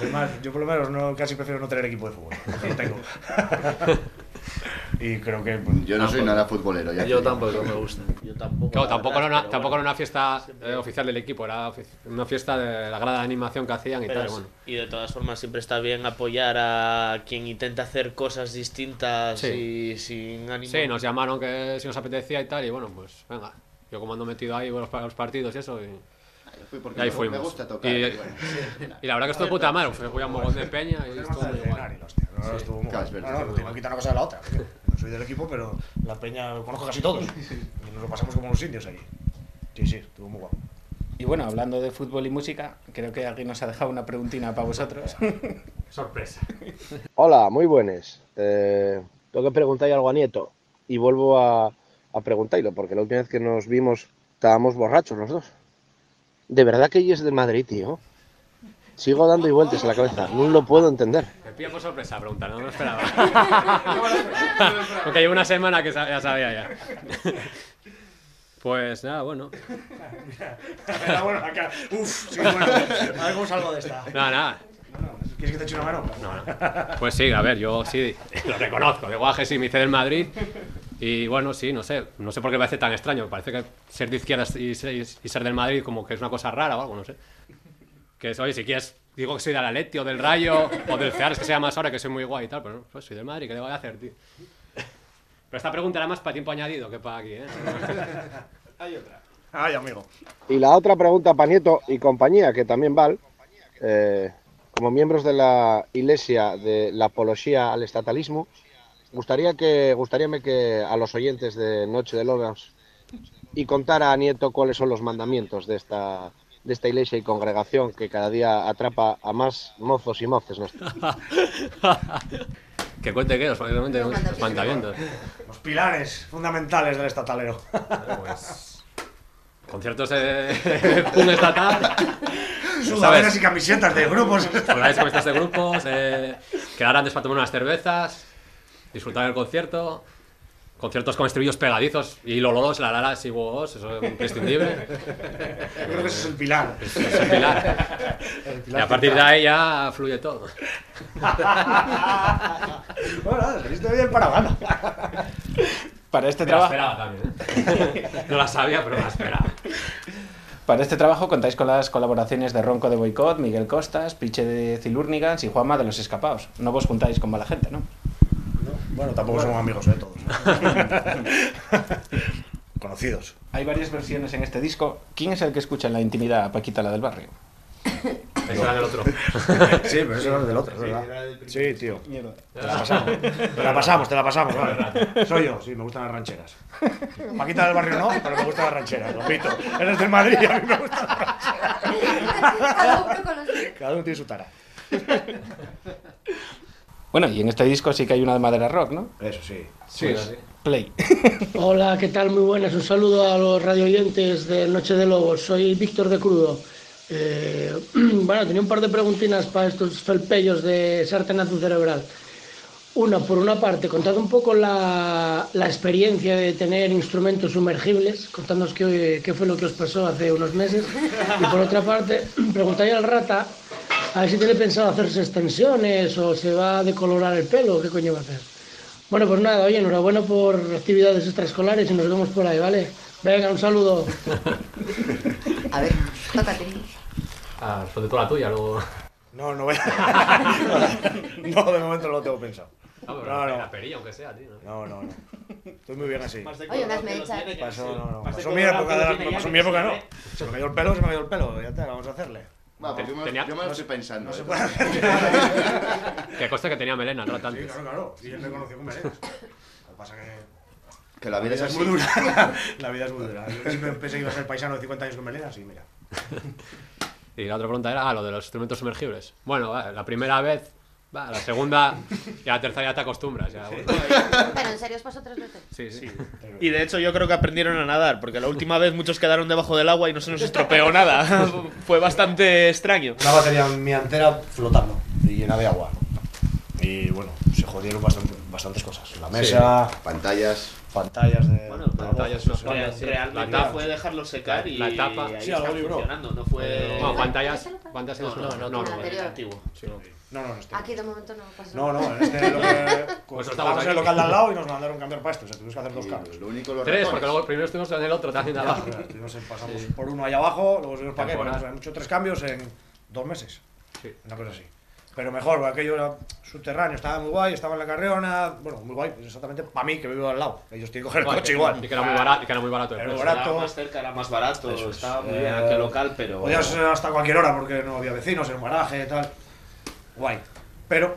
Además, yo por lo menos no, casi prefiero no tener equipo de fútbol, lo tengo. y creo que... pues, Yo no soy nada futbolero. Ya Yo tampoco me gusta. Yo tampoco. Claro, la tampoco, verdad, era una, tampoco bueno. era una fiesta eh, oficial del equipo, era una fiesta de la grada de animación que hacían y Pero tal. es- Bueno. Y de todas formas siempre está bien apoyar a quien intenta hacer cosas distintas Sí. y sin ánimo. Sí, nos llamaron que si nos apetecía y tal, y bueno, pues venga. Yo como ando metido ahí los, los partidos y eso, y Fui porque Y ahí me- fuimos. me gusta tocar, Y, y bueno. y la verdad que estuvo puta madre. Fue un mogón de peña y estuvo muy guay. No, estuvo muy Claro, No, no, tengo que quitar una cosa de la otra. No soy del equipo, pero la peña lo conozco casi todos. Y nos lo pasamos como los indios ahí. Sí, sí, estuvo muy guapo. Y bueno, hablando de fútbol y música, creo que alguien nos ha dejado una preguntina para vosotros. Sorpresa. Hola, muy buenas. Eh, tengo que preguntar algo a Nieto y vuelvo a, a preguntarlo porque la última vez que nos vimos estábamos borrachos los dos. De verdad que ella es del Madrid, tío. Sigo dando y vueltas a la cabeza, no lo puedo entender. Me pilla por sorpresa pregunta, no me lo esperaba. Porque llevo una semana que ya sabía ya. Pues nada, bueno. Bueno, acá. Uf, sí, bueno. A ver cómo salgo de esta. Nada, nada. ¿Quieres que te eche una mano? No, no. Pues sí, a ver, yo sí lo reconozco. De guaje sí me hice del Madrid. Y bueno, sí, no sé. No sé por qué me parece tan extraño. Me parece que ser de izquierdas y ser, y ser del Madrid como que es una cosa rara o algo, no sé. Que es, oye, si quieres, digo que soy del Atleti o del Rayo o del Ceares, que sea más ahora, que soy muy guay y tal, pero no, pues soy del Madrid, ¿qué le voy a hacer, tío? Pero esta pregunta era más para tiempo añadido que para aquí, ¿eh? Hay otra. Ay, amigo. Y la otra pregunta para Nieto y compañía, que también val, eh, como miembros de la Iglesia de la Apología al Estatalismo, gustaría que, gustaríame que a los oyentes de Noche de Lobos y contara a Nieto cuáles son los mandamientos de esta, de esta iglesia y congregación que cada día atrapa a más mozos y moces. que cuente qué, los, Los mandamientos. Los pilares fundamentales del estatalero. Pues. Conciertos de punk estatal. Sudaderas y camisetas de grupos. Sudaderas y camisetas de grupos. Eh, quedar antes para tomar unas cervezas. Disfrutar del concierto. Conciertos con estribillos pegadizos y lololos, la lara, y vos, eso es imprescindible. Yo creo que ese es el pilar. Es el pilar. El Y a partir de ahí ya fluye todo. bueno, saliste bien para gana. Para este Me la trabajo. esperaba también, ¿eh? No la sabía, pero la esperaba. Para este trabajo contáis con las colaboraciones de Ronco de Boicot, Miguel Costas, Piche de Cilurnigans y Juanma de los Escapados. No vos juntáis con mala gente, ¿no? Bueno, tampoco somos amigos de todos. Conocidos. Hay varias versiones en este disco. ¿Quién es el que escucha en la intimidad a Paquita la del barrio? Eso era del otro. Sí, pero eso era del otro, verdad. Sí, tío. Te la pasamos. Te la pasamos, te la pasamos, vale. Soy yo, sí, me gustan las rancheras. Paquita del barrio no, pero me gustan las rancheras, lo pito. Eres del Madrid y a mí me gustan las rancheras. Cada uno tiene su tara. Bueno, y en este disco sí que hay una de madera rock, ¿no? Eso sí. Sí, Pues, Play. Hola, ¿qué tal? Muy buenas. Un saludo a los radioyentes de Noche de Lobos. Soy Víctor de Crudo. Eh, bueno, tenía un par de preguntinas para estos felpellos de sartenazo cerebral. Una, por una parte, contad un poco la, la experiencia de tener instrumentos sumergibles, contadnos qué, qué fue lo que os pasó hace unos meses. Y por otra parte, preguntáis al rata a ver si tiene pensado hacerse extensiones o se va a decolorar el pelo qué coño va a hacer. Bueno, pues nada, oye, enhorabuena por actividades extraescolares y nos vemos por ahí, ¿vale? Venga, un saludo. A ver, tócate. Ah, responde tú la tuya, luego. No, no voy a... No, de momento no lo tengo pensado. No, pero No, no. la perilla, aunque sea, tío. No, no, no. Estoy muy bien así. Oye, unas mechas. Pasó, no, no. Pasó mi época, de la- pasó mi época, no. Se me cayó el pelo, se me cayó el pelo. Ya está, vamos a hacerle. Va, pues yo me, Tenía- yo me lo estoy pensando. No se ¿eh? puede hacer. Que consta que tenía melena, no Sí, tanto. claro, claro. Y él me conoció con melenas. Lo que pasa que... Que la vida es así. muy dura. La vida es muy dura. Yo siempre pensé que iba a ser paisano de 50 años con melenas y mira. Y la otra pregunta era, ah, lo de los instrumentos sumergibles. Bueno, la primera vez, va, la segunda y la tercera ya te acostumbras. Ya, bueno. Pero en serio os pasó tres veces. Sí, sí. Y de hecho yo creo que aprendieron a nadar, porque la última vez muchos quedaron debajo del agua y no se nos estropeó nada. Fue bastante extraño. Una batería mía entera flotando y llena de agua. Y bueno, se jodieron bastante, bastantes cosas. La mesa, Pantallas. pantallas de. Bueno, pantallas, no, eso. Real- sí, realmente la tapa. fue dejarlo secar y La tapa. ahí Sí, está funcionando, no fue... No, pantallas, pantallas No, no. No, no, no. Este. Aquí de momento no pasa No, nada. no, en este lo que. Pues estamos en el local de al lado y nos mandaron cambiar para esto. O sea, tuvimos que hacer dos cambios. Lo único los Tres, ratones. porque luego primero estuvimos en el otro, también abajo. Estuvimos en- pasamos por uno allá abajo, luego subimos para acá hemos hecho tres cambios en dos meses. Sí. Una cosa así. Pero mejor, porque aquello era subterráneo, estaba muy guay, estaba en la carreona. Bueno, muy guay, exactamente para mí que vivo al lado. Ellos tienen que coger el coche igual. y que era muy barato- y que era muy barato el Era barato. Era más cerca, era más barato, Eso es. estaba muy Eh, bien aquel local, pero... Podías eh, hasta cualquier hora porque no había vecinos, era un garaje y tal. Guay. Pero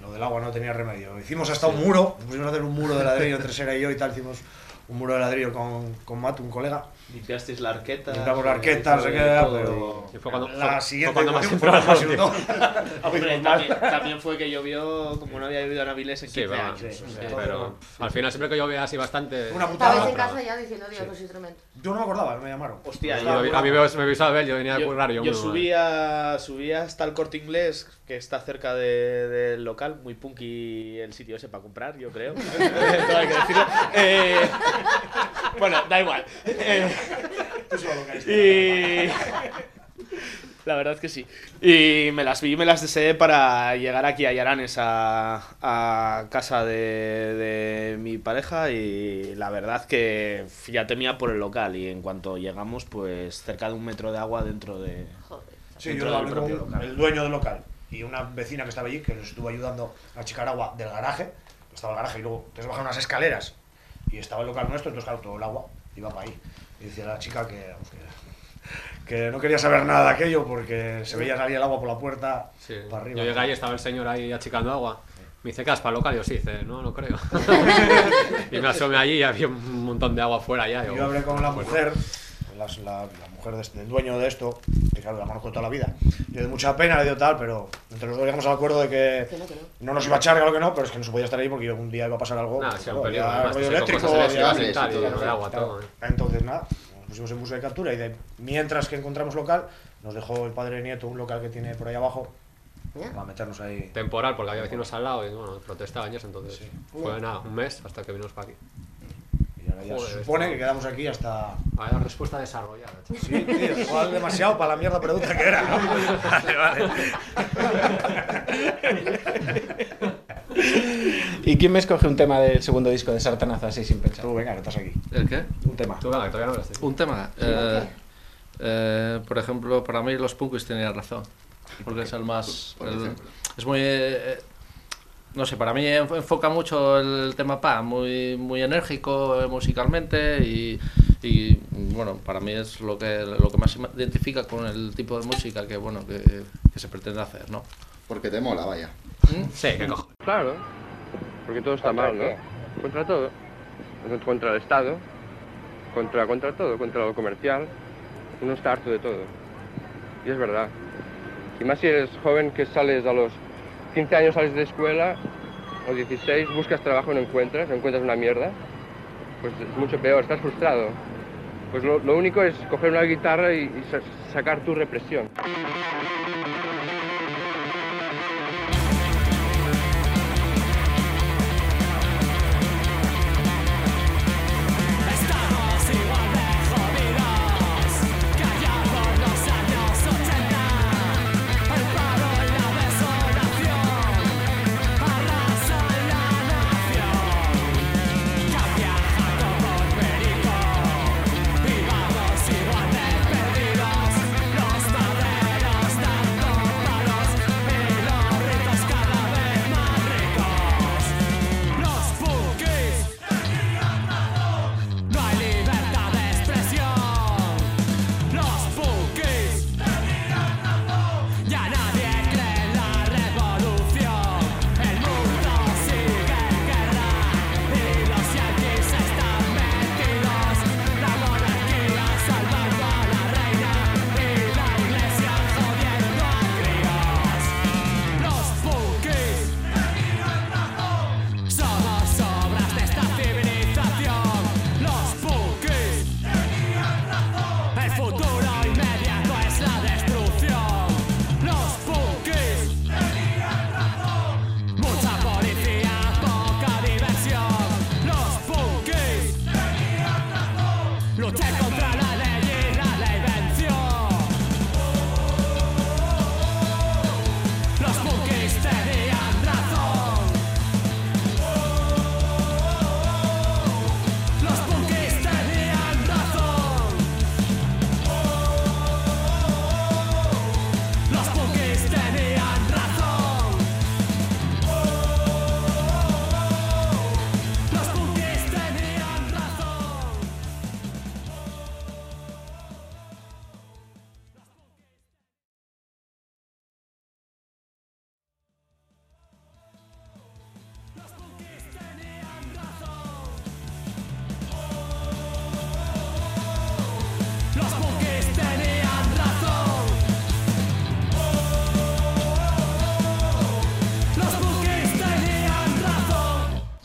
lo del agua no tenía remedio. Hicimos hasta un muro, pusimos a hacer un muro de ladrillo entre Sera y yo y tal. Hicimos un muro de ladrillo con, con Matu, un colega. Limpiasteis la arqueta. Limpiamos la arqueta, no sé qué, pero. Y fue cuando- la fue- siguiente fue cuando más fue. Hombre, también, también fue que llovió como no había llovido en Avilés en 15 Sí, años. sí, sí, sea, pero al final siempre que llovía así bastante... Una Estabais en casa ya diciendo Dios los instrumentos. Yo no me acordaba, me llamaron. Hostia, Yo- yo, a mí me, me vio Isabel, yo venía a currar, yo, yo subía, subía hasta el corte inglés, que está cerca de- del local, muy punky el sitio ese para comprar, yo creo. Todo hay que decirlo. Eh, bueno, da igual. Eh, y. La verdad es que sí. Y me las vi y me las deseé para llegar aquí a Yaranes, a, a casa de, de mi pareja. Y la verdad que ya temía por el local. Y en cuanto llegamos, pues cerca de un metro de agua dentro de. Sí, dentro yo hablé con local. el dueño del local y una vecina que estaba allí que nos estuvo ayudando a achicar agua del garaje. Estaba el garaje y luego te bajar unas escaleras y estaba el local nuestro, entonces claro, todo el agua iba para ahí. Y decía la chica que, que, que no quería saber nada de aquello porque se veía salir el agua por la puerta Sí. para arriba. Yo llegué ahí, estaba el señor ahí achicando agua. Me dice, ¿qué has para local? Yo sí, dice, no, no creo. y me asomé allí y había un montón de agua afuera ya. Yo hablé con la pues, mujer, la, la mujer de este- del dueño de esto, que claro, la conozco toda la vida. Le dio mucha pena, le dio tal, pero entre los dos llegamos al acuerdo de que Que no, que no. no nos iba a echar, claro que no, pero es que no se podía estar ahí porque un día iba a pasar algo. Nada, sí, un peligro, sí, eléctrico, de eh. Entonces, nada, nos pusimos en busca de captura y de, mientras que encontramos local, nos dejó el padre Nieto un local que tiene por ahí abajo para meternos ahí. Temporal, porque había vecinos al lado y bueno, protestaban y eso, entonces fue nada, un mes hasta que vinimos para aquí. Ya Joder, se supone que quedamos aquí hasta. Vaya respuesta desarrollada. chaval. Sí, tío, igual demasiado para la mierda pregunta que era, ¿no? Vale, vale. ¿Y quién me escoge un tema del segundo disco de Sartanaza así sin pensar? Tú, venga, que estás aquí. ¿El qué? Un tema. Tú, venga, todavía no. Un tema. Eh, eh, por ejemplo, para mí los punkis tenían razón. Porque es el más. Por el- ejemplo. es muy. eh, no sé, para mí enf- enfoca mucho el tema pa, muy, muy enérgico eh, musicalmente y, y, bueno, para mí es lo que, lo que más se identifica con el tipo de música que, bueno, que, que se pretende hacer, ¿no? Porque te mola, vaya. Sí, que cojo. Claro, porque todo está mal, ¿no? Contra todo. Contra el Estado, contra, contra todo, contra lo comercial. Uno está harto de todo. Y es verdad. Y más si eres joven que sales a los 15 años sales de escuela, o 16, buscas trabajo y no encuentras, no encuentras una mierda, pues es mucho peor, estás frustrado. Pues lo, lo único es coger una guitarra y, y sa- sacar tu represión.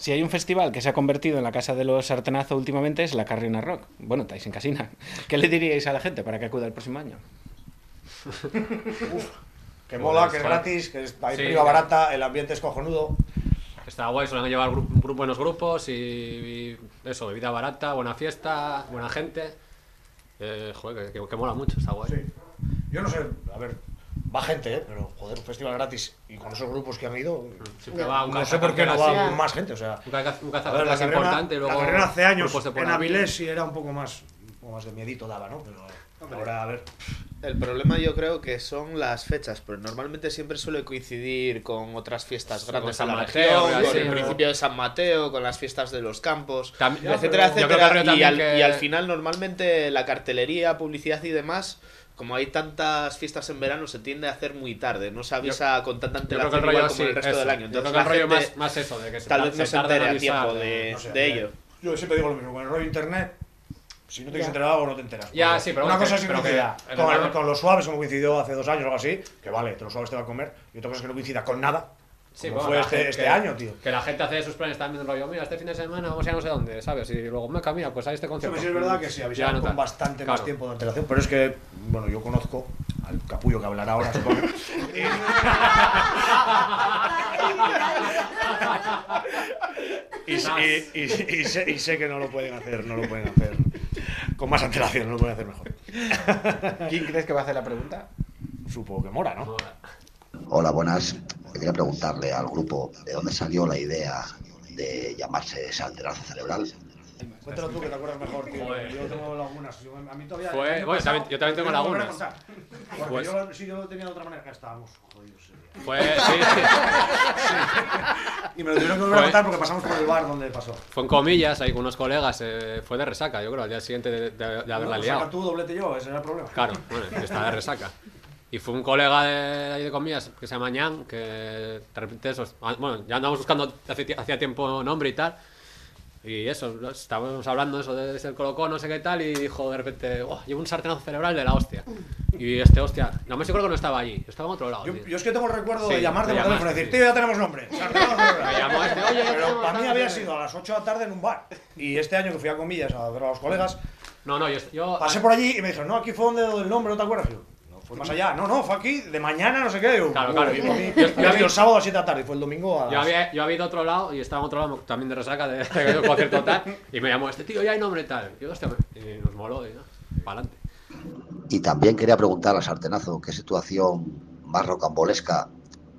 Si hay un festival que se ha convertido en la casa de los sartenazo últimamente es la Carriona Rock. Bueno, estáis en casina. ¿Qué le diríais a la gente para que acuda el próximo año? Que mola, que es gratis, que es hay Sí, priva barata, el ambiente es cojonudo. Está guay, suelen llevar gru- buenos grupos y, y eso, bebida barata, buena fiesta, buena gente. Eh, joder, que, que- que mola mucho, está guay. Yo no sé, a ver, va gente, ¿eh? pero joder, un festival gratis y con esos grupos que han ido, Siempre va un no sé por qué no va más gente. O sea, Un caza- un a ver, cazacarteras la carrera, importante luego la carrera hace años de en. Avilés sí era un poco más, un poco más de miedito daba, ¿no? Pero ahora, a ver. El problema yo creo que son las fechas, pero normalmente siempre suele coincidir con otras fiestas grandes San la Mateo, región, con el principio de San Mateo, con las fiestas de los campos, También- etcétera, etcétera. Y al, que- y al final normalmente la cartelería, publicidad y demás, como hay tantas fiestas en verano, se tiende a hacer muy tarde, no se avisa con tanta Yo creo que antelación igual como sí, el resto eso. del año. Yo Entonces creo que el la rollo gente más, más eso, de que se tal vez no se entere a tiempo de, No sé, de a ver, ello. Yo siempre digo lo mismo, con el rollo internet, si no te quieres Ya. enterar algo, no te enteras. Ya, Porque sí, pero Una bueno, cosa es que coincida con, con los suaves, como coincidió hace dos años o algo así, que vale, te los suaves te va a comer, y otra cosa es que no coincida con nada, Sí, como bueno, fue este, gente este que- año, tío. Que la gente hace sus planes también rollo, mira, este fin de semana vamos a ir a no sé dónde, ¿sabes? Y luego, me mira, pues hay este concierto. Sí, es verdad que sí, avisaron no con tal. bastante más tiempo de antelación, pero es que, bueno, yo conozco al capullo que hablará ahora, supongo. y, y, y- y- y sé, y sé que no lo pueden hacer, no lo pueden hacer con más antelación, no lo pueden hacer mejor. ¿Quién crees que va a hacer la pregunta? Supongo que Mora, ¿no? Hola, buenas. Quería preguntarle al grupo de dónde salió la idea de llamarse Salterazo Cerebral. Cuéntalo tú que te acuerdas mejor, tío. Joder. Yo tengo lagunas. Yo, a mí todavía. Fue- bueno, pasado- también- yo también tengo lagunas. contar. Porque Pues- yo, si yo lo tenía de otra manera, que estábamos jodidos. Fue, sí. Y me lo tuvieron que volver a contar porque pasamos por el bar donde pasó. Fue en comillas, ahí con unos colegas, eh, fue de resaca, yo creo, al día siguiente de, de- de haberla No, liado. tú, doblete yo, ese era el problema. Claro, bueno, estaba de resaca. Y fue un colega de ahí de comillas que se llama Ñan, que de repente eso, ah, bueno, ya andamos buscando hacía tiempo nombre y tal. Y eso, ¿no? estábamos hablando eso de ser colocó, no sé qué tal, y dijo de repente, oh, llevo un sartenazo cerebral de la hostia. Y este, hostia, no me creo que no estaba allí, estaba en otro lado. Yo, yo es que tengo el recuerdo Sí, de llamarte por teléfono y decir, tío, ya tenemos nombre. Sartenazo cerebral. Me llamó este, oye, Pero para mí había sido a las 8 de la tarde en un bar. Y este año que fui a comillas a ver a los colegas, No, no, yo, yo pasé por allí y me dijeron, no, aquí fue donde del nombre, ¿no te acuerdas? Yo, fue más allá. No, no, fue aquí, de mañana, no sé qué. Yo, Claro, "Uy, claro. Yo- yo yo había vi- ido el sábado a las 7 de la tarde fue el domingo a Yo había, yo había ido a otro lado y estaba en otro lado también de resaca de, de concierto tal. Y me llamó este tío, ya hay nombre tal. Y yo, hostia, y nos moló, y no, para adelante. Y también quería preguntar al Sartenazo qué situación más rocambolesca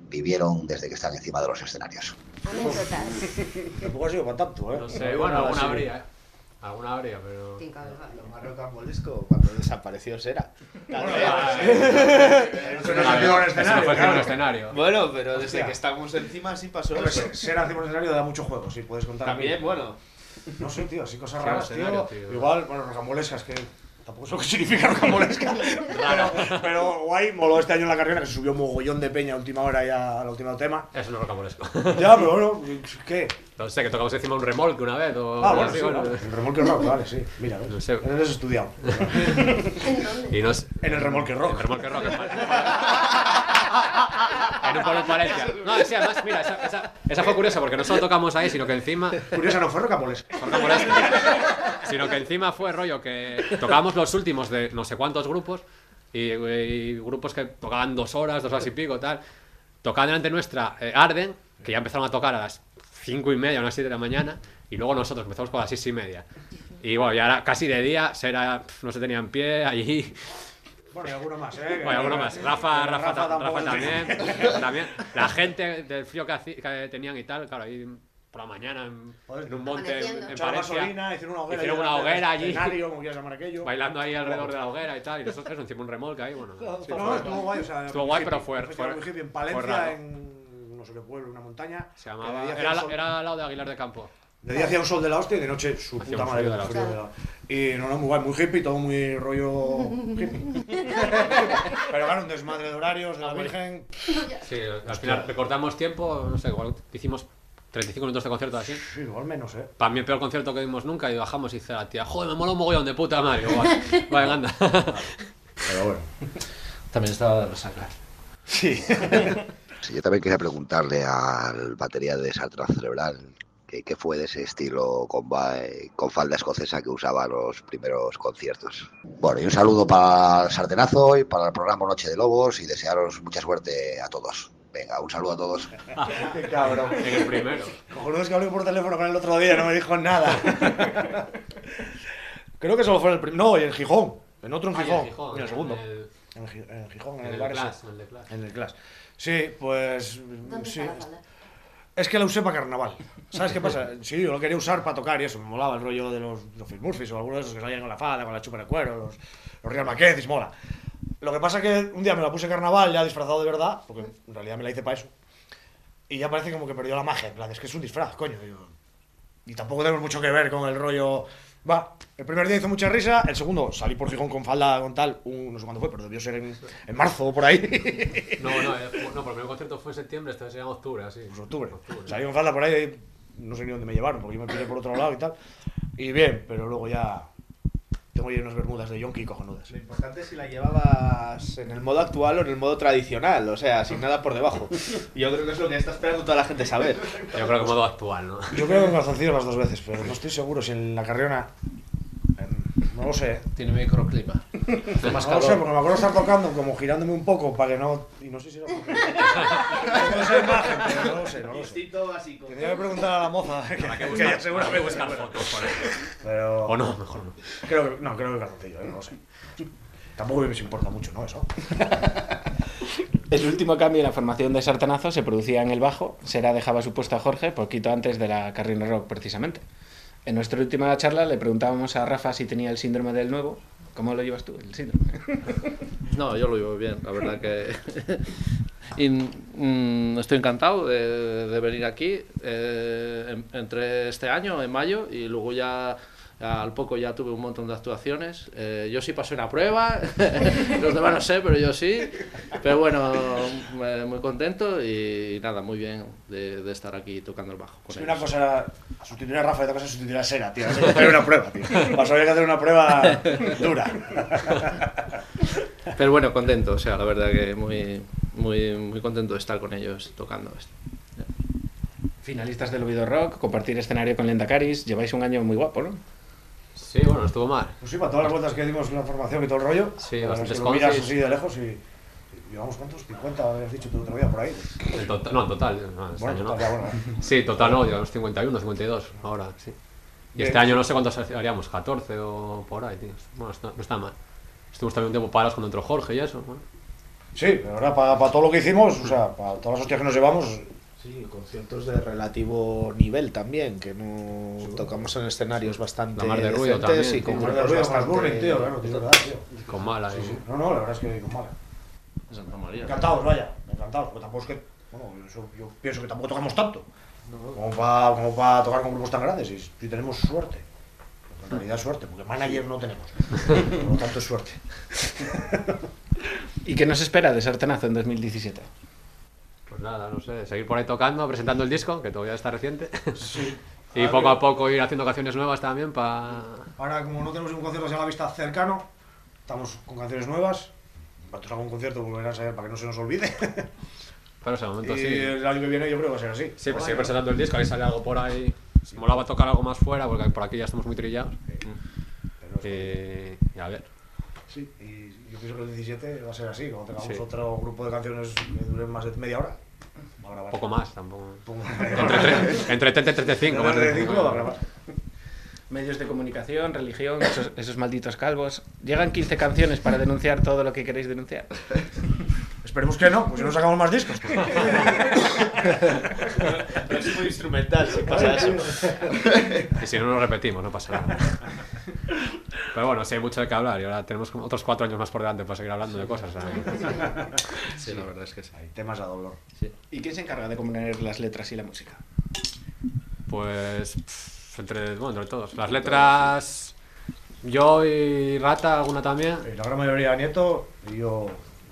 vivieron desde que están encima de los escenarios. Tampoco ha sido para tanto, ¿eh? No sé, bueno, alguna habría, ¿eh? Alguna habría, pero. Lo más rocambolesco cuando desapareció Sera. Tal Bueno, vez. ya, Eso no es encima de un escenario. Bueno, pero desde Hostia. que estamos encima sí pasó Hombre, eso. ser- ser encima del escenario da mucho juego, sí, puedes contar. También, bueno. No sé, tío, así cosas raras, tío. tío. Igual, bueno, rocambolescas, que tampoco sé lo que significa rocambolesca. pero, pero guay, moló este año en la carrera que se subió mogollón de peña a última hora ya al último tema. Eso no es rocambolesco. Ya, pero bueno, ¿qué? No sé, que tocamos encima un remolque una vez o. Ah, bueno, sí, bueno. vale. El remolque rock, vale, sí. Mira, ves. No sé. Eres estudiado. Y no sé- En el remolque rock. En el remolque rock. En un pueblo en Valencia. No, sí, además, mira, esa, esa, esa fue curiosa porque no solo tocamos ahí, sino que encima. Curiosa no fue rocambolesca. Sino que encima fue rollo que tocábamos los últimos de no sé cuántos grupos y, y grupos que tocaban dos horas, dos horas y pico, tal. Tocaban delante nuestra eh, Arden, que ya empezaron a tocar a las cinco y media, a las siete de la mañana, y luego nosotros empezamos por las seis y media. Y bueno, ya era casi de día, Sera pf, no se tenía en pie, allí. Bueno, y alguno más, ¿eh? Bueno, alguno más. Rafa, Pero Rafa, ta- Rafa también, Rafa también. La gente del frío que, que tenían y tal, claro, ahí por la mañana en, en un monte en, en Echaron Valencia. gasolina, hicieron una hoguera. Hicieron una hoguera allí. escenario, como quieras llamar aquello. Bailando ahí alrededor de la hoguera y tal, y nosotros encima un remolque ahí, bueno. sí, no, fue- estuvo guay, o sea, estuvo guay, hippie, pero fue, fue, hippie en fue Palencia, en no sé qué pueblo, una montaña. Se llamaba, era, era al lado de Aguilar de Campo. De día hacía un sol de la hostia y de noche su Hacía puta madre. de la frío hostia. de la- Y no, no, muy guay, muy hippie, todo muy rollo hippie. Pero claro, un desmadre de horarios, de la Virgen. Sí, al final recortamos tiempo, no sé, igual hicimos 35 minutos de concierto así. Sí, igual menos, ¿eh? Para mí el peor concierto que vimos nunca y bajamos y dice la tía, joder, me mola un mogollón de puta madre. Igual, vale, anda. Pero bueno. También estaba de resaca. Sí. Sí, yo también quería preguntarle al batería de Sarterazo Cerebral que, que fue de ese estilo con, ba- eh, con falda escocesa que usaba los primeros conciertos. Bueno, y un saludo para el Sartenazo y para el programa Noche de Lobos y desearos mucha suerte a todos. Venga, un saludo a todos. Qué cabrón. En el primero. Cojonudo es que hablé por teléfono con él el otro día, no me dijo nada. Creo que solo fue en el primero. No, y en Gijón. En otro en Ah, en Gijón. En el segundo. en el- En, Gi- en Gijón, en, En el el bar ese. Clash, en el de Clash. En el Clash. Sí, pues. ¿Dónde sí. está la falda? Es que la usé para carnaval. ¿Sabes qué pasa? Sí, yo lo quería usar para tocar y eso. Me molaba el rollo de los, los Phil Murphys o algunos de esos que salían con la falda, con la chupa de cuero, los, los Real Mackenzie, mola. Lo que pasa es que un día me la puse carnaval ya disfrazado de verdad, porque en realidad me la hice para eso. Y ya parece como que perdió la magia. En plan, es que es un disfraz, coño. Y, yo- y tampoco tenemos mucho que ver con el rollo. Va, el primer día hizo mucha risa, el segundo salí por Gijón con falda con tal, un- no sé cuándo fue, pero debió ser en, en marzo o por ahí. No, no, eh, no, porque el primer concierto fue en septiembre, este sería en octubre, así. Pues octubre. Salí con falda por ahí, no sé ni dónde me llevaron, porque yo me piré por otro lado y tal. Y bien, pero luego ya tengo ahí unas bermudas de yonki cojonudas. Lo importante es si la llevabas en el modo actual o en el modo tradicional, o sea, sin nada por debajo. Y yo creo que es lo que está esperando toda la gente saber. Yo creo que modo actual, ¿no? Yo creo que en calzoncillos las dos veces, pero no estoy seguro si en la carriona. No lo sé. Tiene microclima. No lo sé, porque me acuerdo estar tocando, como girándome un poco para que no. Y no sé si era. No sé imagen, pero no lo sé, no lo sé. Instinto básico. Tendría que preguntar a la moza. Que, buscar- ella seguramente buscar sabe. fotos por. Pero. O no, mejor no. Creo que, no, creo que calzoncillo, eh, no lo sé. Tampoco me importa mucho, ¿no? Eso. El último cambio en la formación de Sartenazo se producía en el bajo. Sera dejaba su puesto a Jorge poquito antes de la Carrina Rock, precisamente. En nuestra última charla le preguntábamos a Rafa si tenía el síndrome del nuevo. ¿Cómo lo llevas tú, el? No, yo lo llevo bien, la verdad que... y, mm, estoy encantado de, venir aquí eh, en- entre este año, en mayo, y luego ya al poco ya tuve un montón de actuaciones. Eh, yo sí pasé una prueba, los demás no sé, pero yo sí. Pero bueno, muy contento y nada, muy bien de, de estar aquí tocando el bajo. Con Sí, una cosa era sustituir a Rafa y otra cosa es sustituir a Sera, tío. Eso es hacer una prueba, tío. Vas a haber que hacer una prueba dura. Pero bueno, contento, o sea, la verdad que muy, muy, muy contento de estar con ellos tocando esto. Finalistas del Ovido Rock, compartir escenario con Lenda Caris. Lleváis un año muy guapo, ¿no? Sí, bueno, no estuvo mal. Pues sí, para todas las vueltas que dimos en la formación y todo el rollo. Sí, es que lo miras así de lejos y. Llevamos cuántos? 50, habías dicho tú otro día por ahí. En total, no, en total. No, este Bueno, año total, no. bueno. Sí, total no, llevamos 51, 52 ahora, sí. Y Bien. este año no sé cuántos haríamos, 14 o por ahí, tío. Bueno, no está mal. Estuvimos también un tiempo parados cuando entró Jorge y eso. Bueno. Sí, pero ahora para, para todo lo que hicimos, o sea, para todas las hostias que nos llevamos. Sí, conciertos de relativo nivel también, que no tocamos en escenarios bastante La mar de ruido también, y con ruido, bastante... Tío, claro, tío, verdad, tío. Con mala Sí. No, no, la verdad es que con mala. Santa María. Encantados, vaya, encantados, porque tampoco es que. Bueno, eso- yo pienso que tampoco tocamos tanto. Como para como pa tocar con grupos tan grandes, y si tenemos suerte. En realidad suerte, porque manager no tenemos. Por lo tanto es suerte. ¿Y qué nos espera de Sartenazo en 2017? Pues nada, no sé, seguir por ahí tocando, presentando el disco, que todavía está reciente. Sí. y poco a poco ir haciendo canciones nuevas también para... Ahora, como no tenemos un concierto a la vista cercano, estamos con canciones nuevas. Para algún concierto volverán a saber para que no se nos olvide. Pero ese momento y sí. el año que viene yo creo que va a ser así. Sí, pues Bueno, seguir presentando el disco, ahí sale algo por ahí. Molaba tocar algo más fuera, porque por aquí ya estamos muy trillados. Y, y a ver. Sí, y yo pienso que el 17 va a ser así, cuando tengamos Sí. otro grupo de canciones que duren más de media hora. Va a grabar. Poco más, tampoco. Poco- Entre, tre- entre 30 y 35. más de- 35 va a grabar. Medios de comunicación, religión, esos, esos malditos calvos. Llegan 15 canciones para denunciar todo lo que queréis denunciar. Esperemos que no, pues si no sacamos más discos. pues. Es muy instrumental si pasa eso. Y si no, nos repetimos, no pasa nada. Pero bueno, sí hay mucho de qué hablar y ahora tenemos otros cuatro años más por delante para seguir hablando de cosas. Sí, la verdad es que sí. Hay temas a dolor. ¿Y quién se encarga de componer las letras y la música? Pues pff, entre, bueno, entre todos. Las letras, yo y Rata, alguna también. Eh, La gran mayoría Nieto y yo,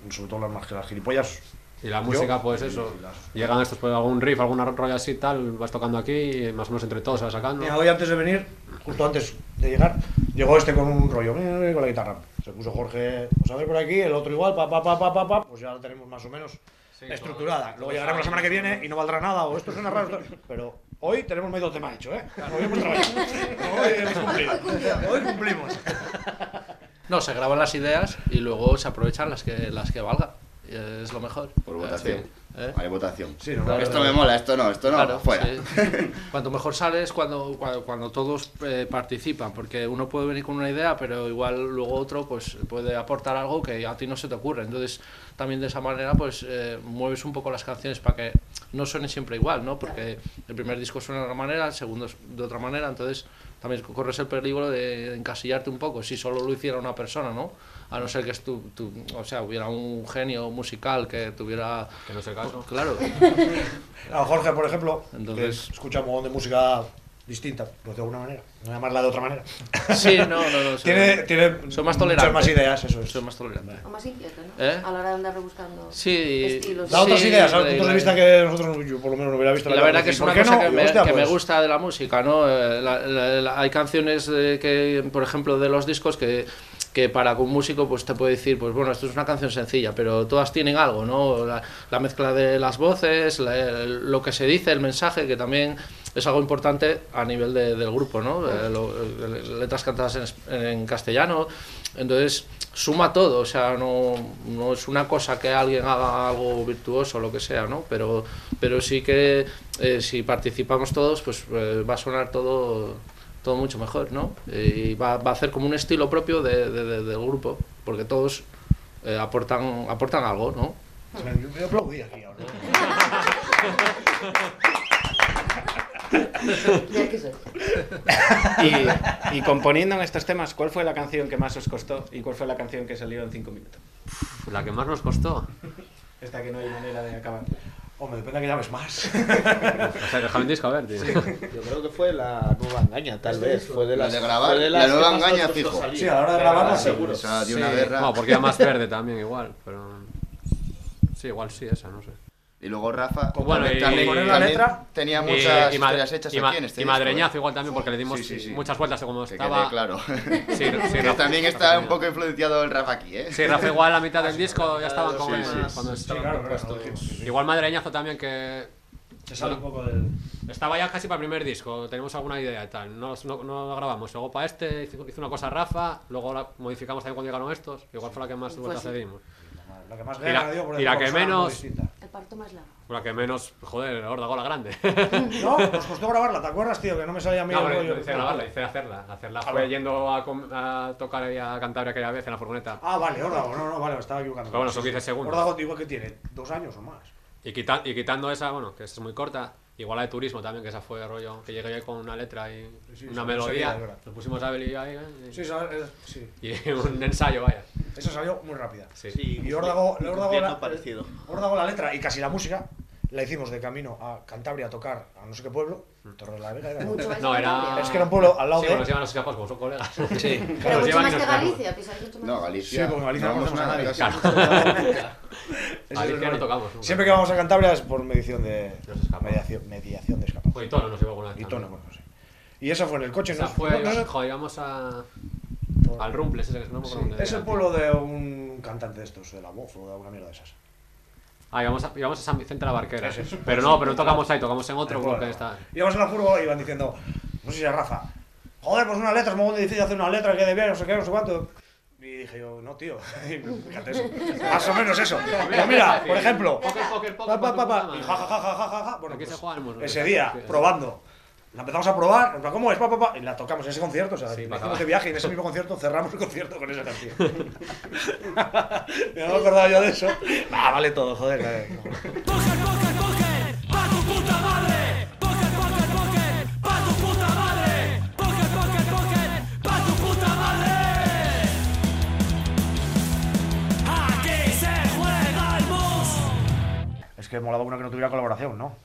sobre todo las más que las gilipollas. Y la Yo, música, pues y- eso. y las- Llegan estos, pues algún riff, alguna rollo así tal, vas tocando aquí y más o menos entre todos se va sacando. Mira, hoy antes de venir, justo antes de llegar, llegó este con un rollo, con la guitarra. Se puso Jorge, pues a ver por aquí, el otro igual, pa, pa, pa, pa, pa, pa, pues ya lo tenemos más o menos. estructurada. Luego llegaremos la semana que viene y no valdrá nada, o esto suena raro. Pero hoy tenemos medio tema hecho, ¿eh? Hoy hemos trabajado. Hoy hemos cumplido. Hoy cumplimos. No, se graban las ideas y luego se aprovechan las que, las que valgan. Y Es lo mejor. Por votación. ¿Eh? Hay votación. Sí, no, esto no, me mola, esto no, esto no, Claro, fuera. sí. Cuanto mejor sales cuando, cuando, cuando todos eh, participan, porque uno puede venir con una idea, pero igual luego otro pues puede aportar algo que a ti no se te ocurre. Entonces, también de esa manera pues eh, mueves un poco las canciones para que no suenen siempre igual, ¿no? Porque el primer disco suena de una manera, el segundo es de otra manera, entonces también corres el peligro de encasillarte un poco, si solo lo hiciera una persona, ¿no? A no ser que estu- tu- o sea, hubiera un genio musical que tuviera... Que no es el caso. Claro. A Jorge, por ejemplo, Entonces- que escucha un montón de música distinta, pues de alguna manera. No llamarla de otra manera. Sí, no, no, no. soy- tiene, tiene soy más muchas tolerante. más ideas, eso es. Soy más tolerante. O más inquieto, ¿no? ¿Eh? A la hora de andar rebuscando Sí. estilos. Da otras Sí, ideas, a la- puntos de la- vista que nosotros, yo por lo menos no hubiera visto. La vida, verdad que es una ¿por qué cosa no? que, me, hostia, que me pues, gusta de la música, ¿no? Eh, la- la- la- hay canciones eh, que, por ejemplo, de los discos que, que para un músico pues te puede decir, pues bueno, esto es una canción sencilla, pero todas tienen algo, ¿no? La, la mezcla de las voces, la- el- lo que se dice, el mensaje, que también es algo importante a nivel de- del grupo, ¿no? Eh, lo- eh, letras cantadas en, en castellano, entonces suma todo, o sea, no, no es una cosa que alguien haga algo virtuoso o lo que sea, ¿no? Pero, pero sí que eh, si participamos todos, pues eh, va a sonar todo, todo mucho mejor, ¿no? Y va, va a hacer como un estilo propio de- de- de- del grupo, porque todos eh, aportan, aportan algo, ¿no? Yo, yo aplaudí aquí ahora. Y componiendo en estos temas, ¿cuál fue la canción que más os costó y cuál fue la canción que salió en cinco minutos? La que más nos costó. Esta que no hay manera de acabar. Hombre, depende de que llames más. O sea, déjame un disco a ver, tío. Yo creo que fue la nueva engaña, tal vez. Fue de La las, de grabar, fue de la las nueva que más engaña, fijo. Sí, a la hora de grabarla, grabar, seguro. Dio Sí. una guerra. Bueno, porque era más verde también, igual, pero. Sí, igual sí, esa, no sé. Y luego Rafa Bueno, y- también, la letra. tenía muchas y historias hechas y aquí en este Y disco, ¿eh? madreñazo igual también, porque le dimos Sí, sí, sí. muchas vueltas de cómo Que estaba. quede claro. Sí, sí, que Rafa- también Rafa está un poco influenciado el Rafa aquí, ¿eh? Sí, Rafa igual a la mitad del disco ya estaban con Sí, él. sí. cuando- Sí, claro, claro. Igual madreñazo también que. Se sale un poco del. Estaba ya casi para el primer disco, tenemos alguna idea y tal. No, no, no lo grabamos. Luego para este hizo, una cosa Rafa, luego la modificamos también cuando llegaron estos. Igual fue la que más vueltas le dimos. La que más Y la- dio, por y la que menos- parto más largo. La que menos, joder, órdago la grande. No, nos costó grabarla, ¿te acuerdas, tío? Que no me salía a mí No, el pero rollo. no hice grabarla, hice hacerla. Hacerla Ah, fue yendo a, a tocar a Cantabria aquella vez en la furgoneta. Ah, vale, Órdago, no, no, vale, estaba equivocando. Pero bueno, son sí. 15 segundos. Órdago, digo que tiene dos años o más. Y, quita- y quitando esa, bueno, que esa es muy corta, igual la de turismo también, que esa fue rollo, que llegué yo con una letra y Sí, una melodía. Nos pusimos a Abel y ahí, y, Sí, es- sí. y un ensayo, vaya. Esa salió muy rápida. Sí. Y Órdago, Órdago, la, parecido. Órdago la letra y casi la música la hicimos de camino a Cantabria a tocar a no sé qué pueblo. Torre de la Vega era. Mucho más No, que era. Es que era un pueblo al lado sí, de- nos llevan los escapados como son colegas. Sí. Pero Nos mucho más que. Galicia, pisáis mucho más. No, Galicia. Sí, porque Galicia no vamos conocemos a nadie. es Galicia el no tocamos nunca. Siempre que vamos a Cantabria es por medición de mediación, mediación de escapados. Pues y Tono nos llevó alguna vez. Y tono, bueno, sí. Y eso fue en el coche, O sea, ¿no? fue, No, no, no. joder, íbamos a. Al Rumples, ese que no me acuerdo Es el tío. pueblo de un cantante de estos, de la voz o de alguna mierda de esas. Ah, íbamos a, íbamos a San Vicente la Barquera. Es. Pero no, pero no tocamos ahí, tocamos en otro porque pueblo. está. Íbamos en la furgo y iban diciendo, no sé si era Rafa, joder, pues una letra, es muy difícil hacer una letra que de bien, no sé qué, no sé cuánto. Y dije yo, no, tío, fíjate eso. Más o menos eso. Pero mira, por ejemplo, Póker, póker, póker, pa, pa, pa, y ja, ja, ja, ja, ja, ja. Bueno, pues, ese día, probando. La empezamos a probar, en plan, ¿cómo es? Pa, pa, pa, y la tocamos en ese concierto, o sea, Sí, hicimos de viaje y en ese mismo concierto cerramos el concierto con esa canción. No me acordaba yo de eso. Ah, vale todo, joder. Póker, póker, póker, pa' tu puta madre. Póker, póker, póker, pa' tu puta madre. Póker, póker, póker, pa' tu puta madre. Aquí se juega el mus. Es que molaba uno que no tuviera colaboración, ¿no?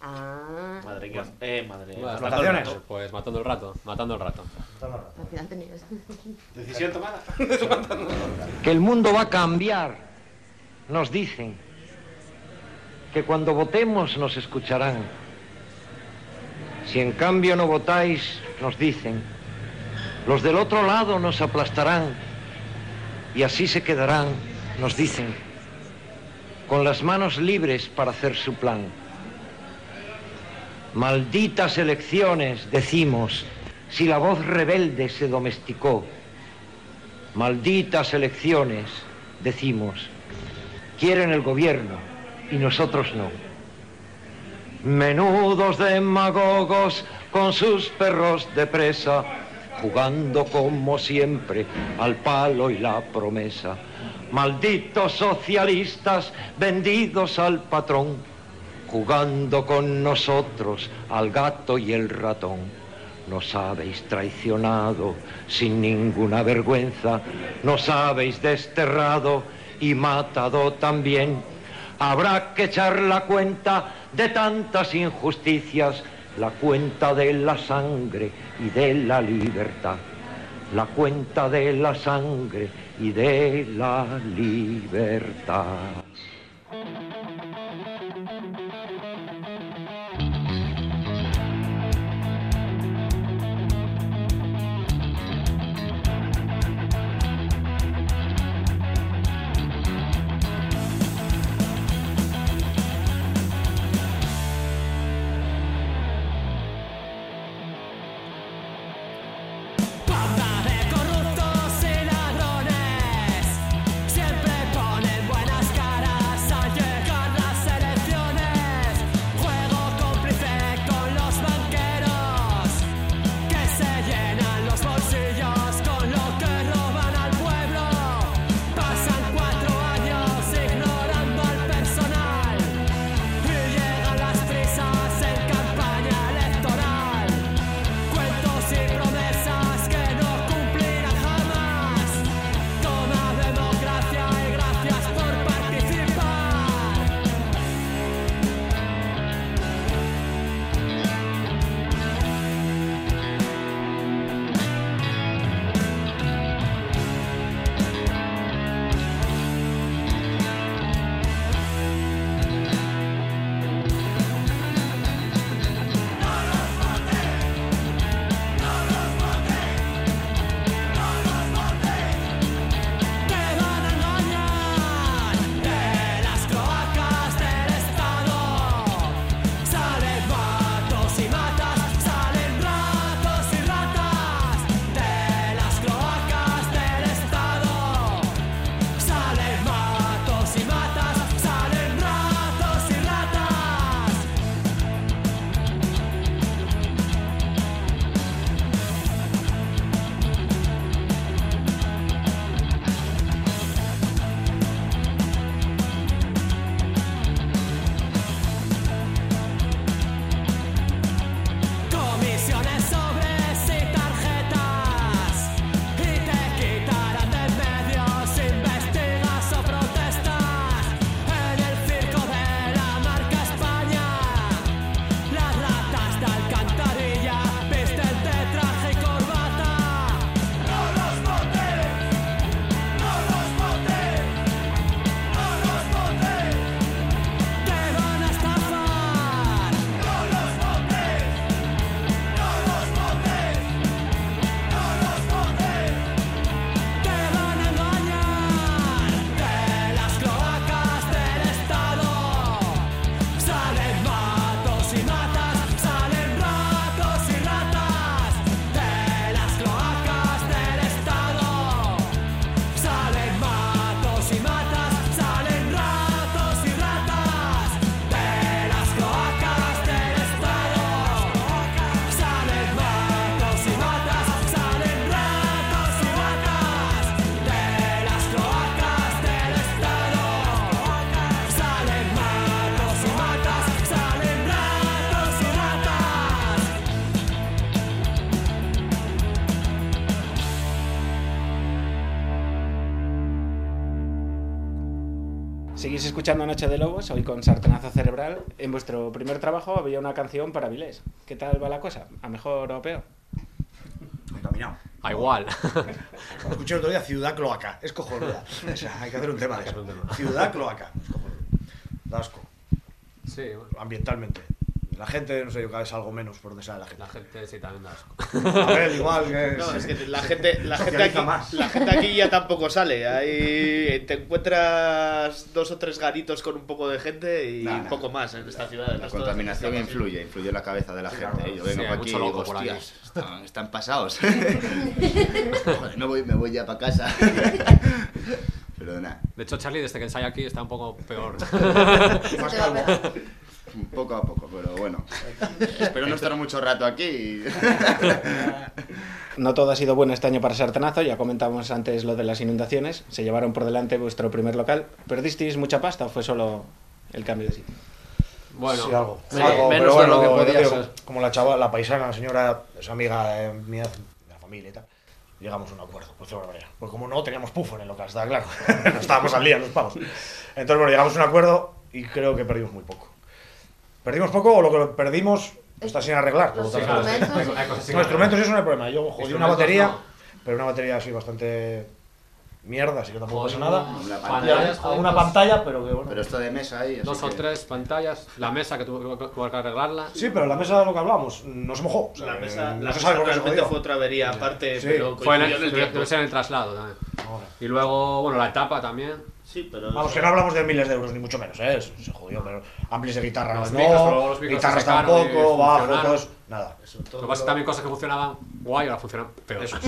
Ah, Madre mía. Eh, madre. Bueno, Las votaciones. Pues matando el rato, matando el rato. al final tenías. Decisión tomada. que el mundo va a cambiar, nos dicen, que cuando votemos nos escucharán. Si en cambio no votáis, nos dicen, los del otro lado nos aplastarán y así se quedarán, nos dicen. con las manos libres para hacer su plan. Malditas elecciones, decimos, si la voz rebelde se domesticó. Malditas elecciones, decimos, quieren el gobierno y nosotros no. Menudos demagogos con sus perros de presa, jugando como siempre al palo y la promesa. Malditos socialistas vendidos al patrón, jugando con nosotros al gato y el ratón. Nos habéis traicionado sin ninguna vergüenza, nos habéis desterrado y matado también. Habrá que echar la cuenta de tantas injusticias, la cuenta de la sangre y de la libertad, la cuenta de la sangre y de la libertad. Escuchando Noche de Lobos, hoy con Sartenazo Cerebral. En vuestro primer trabajo había una canción para Vilés. ¿Qué tal va la cosa? ¿A mejor o peor? Encaminado. A igual. Escuché el otro día Ciudad Cloaca. Es cojonuda. O sea, hay que hacer un tema de eso. Ciudad Cloaca. Es cojonuda. Da asco. Sí, Ambientalmente. La gente, no sé, yo cada vez algo menos por donde sale la gente. La gente sí también da asco. A ver, igual que. No, es que la gente, la gente aquí, más. la gente aquí ya tampoco sale. Ahí te encuentras dos o tres garitos con un poco de gente y Nah, nah. poco más en esta ciudad. La contaminación influye, influye en la cabeza de la gente. ¿eh? Yo vengo Sí, aquí y digo, hostias, están, están pasados. Joder, me voy, me voy ya para casa. Pero nada. De hecho, Charlie, desde que ensaya aquí, está un poco peor. Más calmo. Poco a poco, pero bueno. Espero no estar mucho rato aquí. No todo ha sido bueno este año para Sartenazo, ya comentábamos antes lo de las inundaciones, se llevaron por delante vuestro primer local. ¿Perdisteis mucha pasta o fue solo el cambio de sitio? Bueno, Sí, algo. me- Algo, menos pero bueno, de lo que podía ser. Como la chava, la paisana, la señora, es amiga eh, mía, de la familia y tal. Llegamos a un acuerdo, pues de manera. Pues como no, teníamos pufo en el local, estaba claro. no estábamos al día, los pavos. Entonces, bueno, llegamos a un acuerdo y creo que perdimos muy poco. ¿Perdimos poco o lo que perdimos está sin arreglar? Los instrumentos. Instrumentos arreglar. eso no hay problema. Yo jodí una batería, no. pero una batería así bastante mierda, así que tampoco pasa nada. Una jodimos- pantalla, pero que bueno. Pero esto de mesa ahí. Dos o que- tres pantallas, la mesa que tuvo que, arreglarla. Sí, pero la mesa de lo que hablábamos no se mojó. O sea, La mesa, no la se mesa sabe realmente fue otra avería aparte, Sí. pero Fue en el, en el debe tiempo. ser en el traslado también. Y luego, bueno, la etapa también. Sí, pero Vamos, que no hablamos de miles de euros, ni mucho menos, ¿eh? Se jodió, pero amplis de guitarra Los no, micros, pero los micros guitarras tampoco, bajo, eso, nada. eso, Lo que pasa es que también cosas que funcionaban guay ahora funcionan peor. Eso.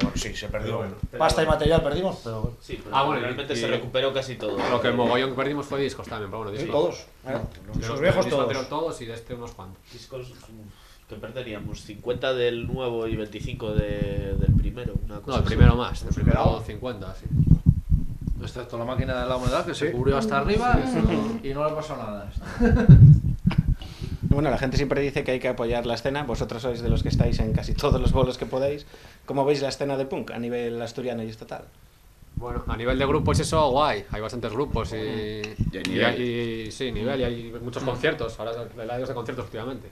Bueno, sí, se perdió. Pasta y material perdimos, pero bueno. Sí, pero Ah, bueno, realmente y- se recuperó casi todo. Lo que el mogollón que perdimos fue discos también, pero bueno, Sí, discos. todos. ¿eh? Los De los viejos todos. todos y de este unos cuantos. Discos que perderíamos 50 del nuevo y 25 de- del primero. Una cosa No, el así. primero más, el primero quedaba. 50, sí. Excepto la máquina de la humedad que se cubrió hasta arriba Sí, eso. y no le pasó nada. Bueno, la gente siempre dice que hay que apoyar la escena, vosotros sois de los que estáis en casi todos los bolos que podéis. ¿Cómo veis la escena de punk a nivel asturiano y estatal? Bueno, a nivel de grupos eso, guay. Hay bastantes grupos y, Y hay y nivel. hay- sí, nivel y hay muchos conciertos. Ahora años de conciertos últimamente.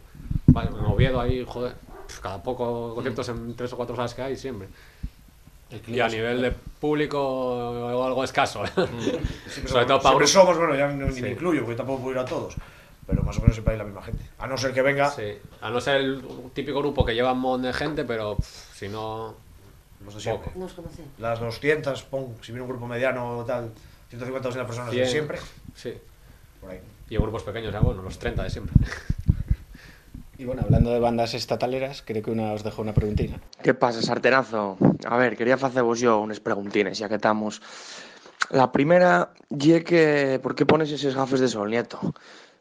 Vale, en Oviedo hay, joder, cada poco conciertos en tres o cuatro salas que hay siempre. Y a nivel de público algo escaso. Siempre Sobre todo somos- para siempre somos, bueno, ya ni Sí. me incluyo, porque tampoco puedo ir a todos. Pero más o menos siempre hay la misma gente. A no ser que venga. Sí, a no ser el típico grupo que lleva un montón de gente, pero pf, si no. Los de siempre. Nos conocemos. Las 200, pon, si viene un grupo mediano o tal, 150 200 personas de 100, siempre. Sí. Por ahí. Y en grupos pequeños, ya bueno, los 30 de siempre. Y bueno, hablando de bandas estataleras, creo que una os dejo una preguntina. ¿Qué pasa, sartenazo? A ver, quería faceros yo unas preguntines, ya que estamos. La primera, ye por qué pones esos gafes de sol, nieto?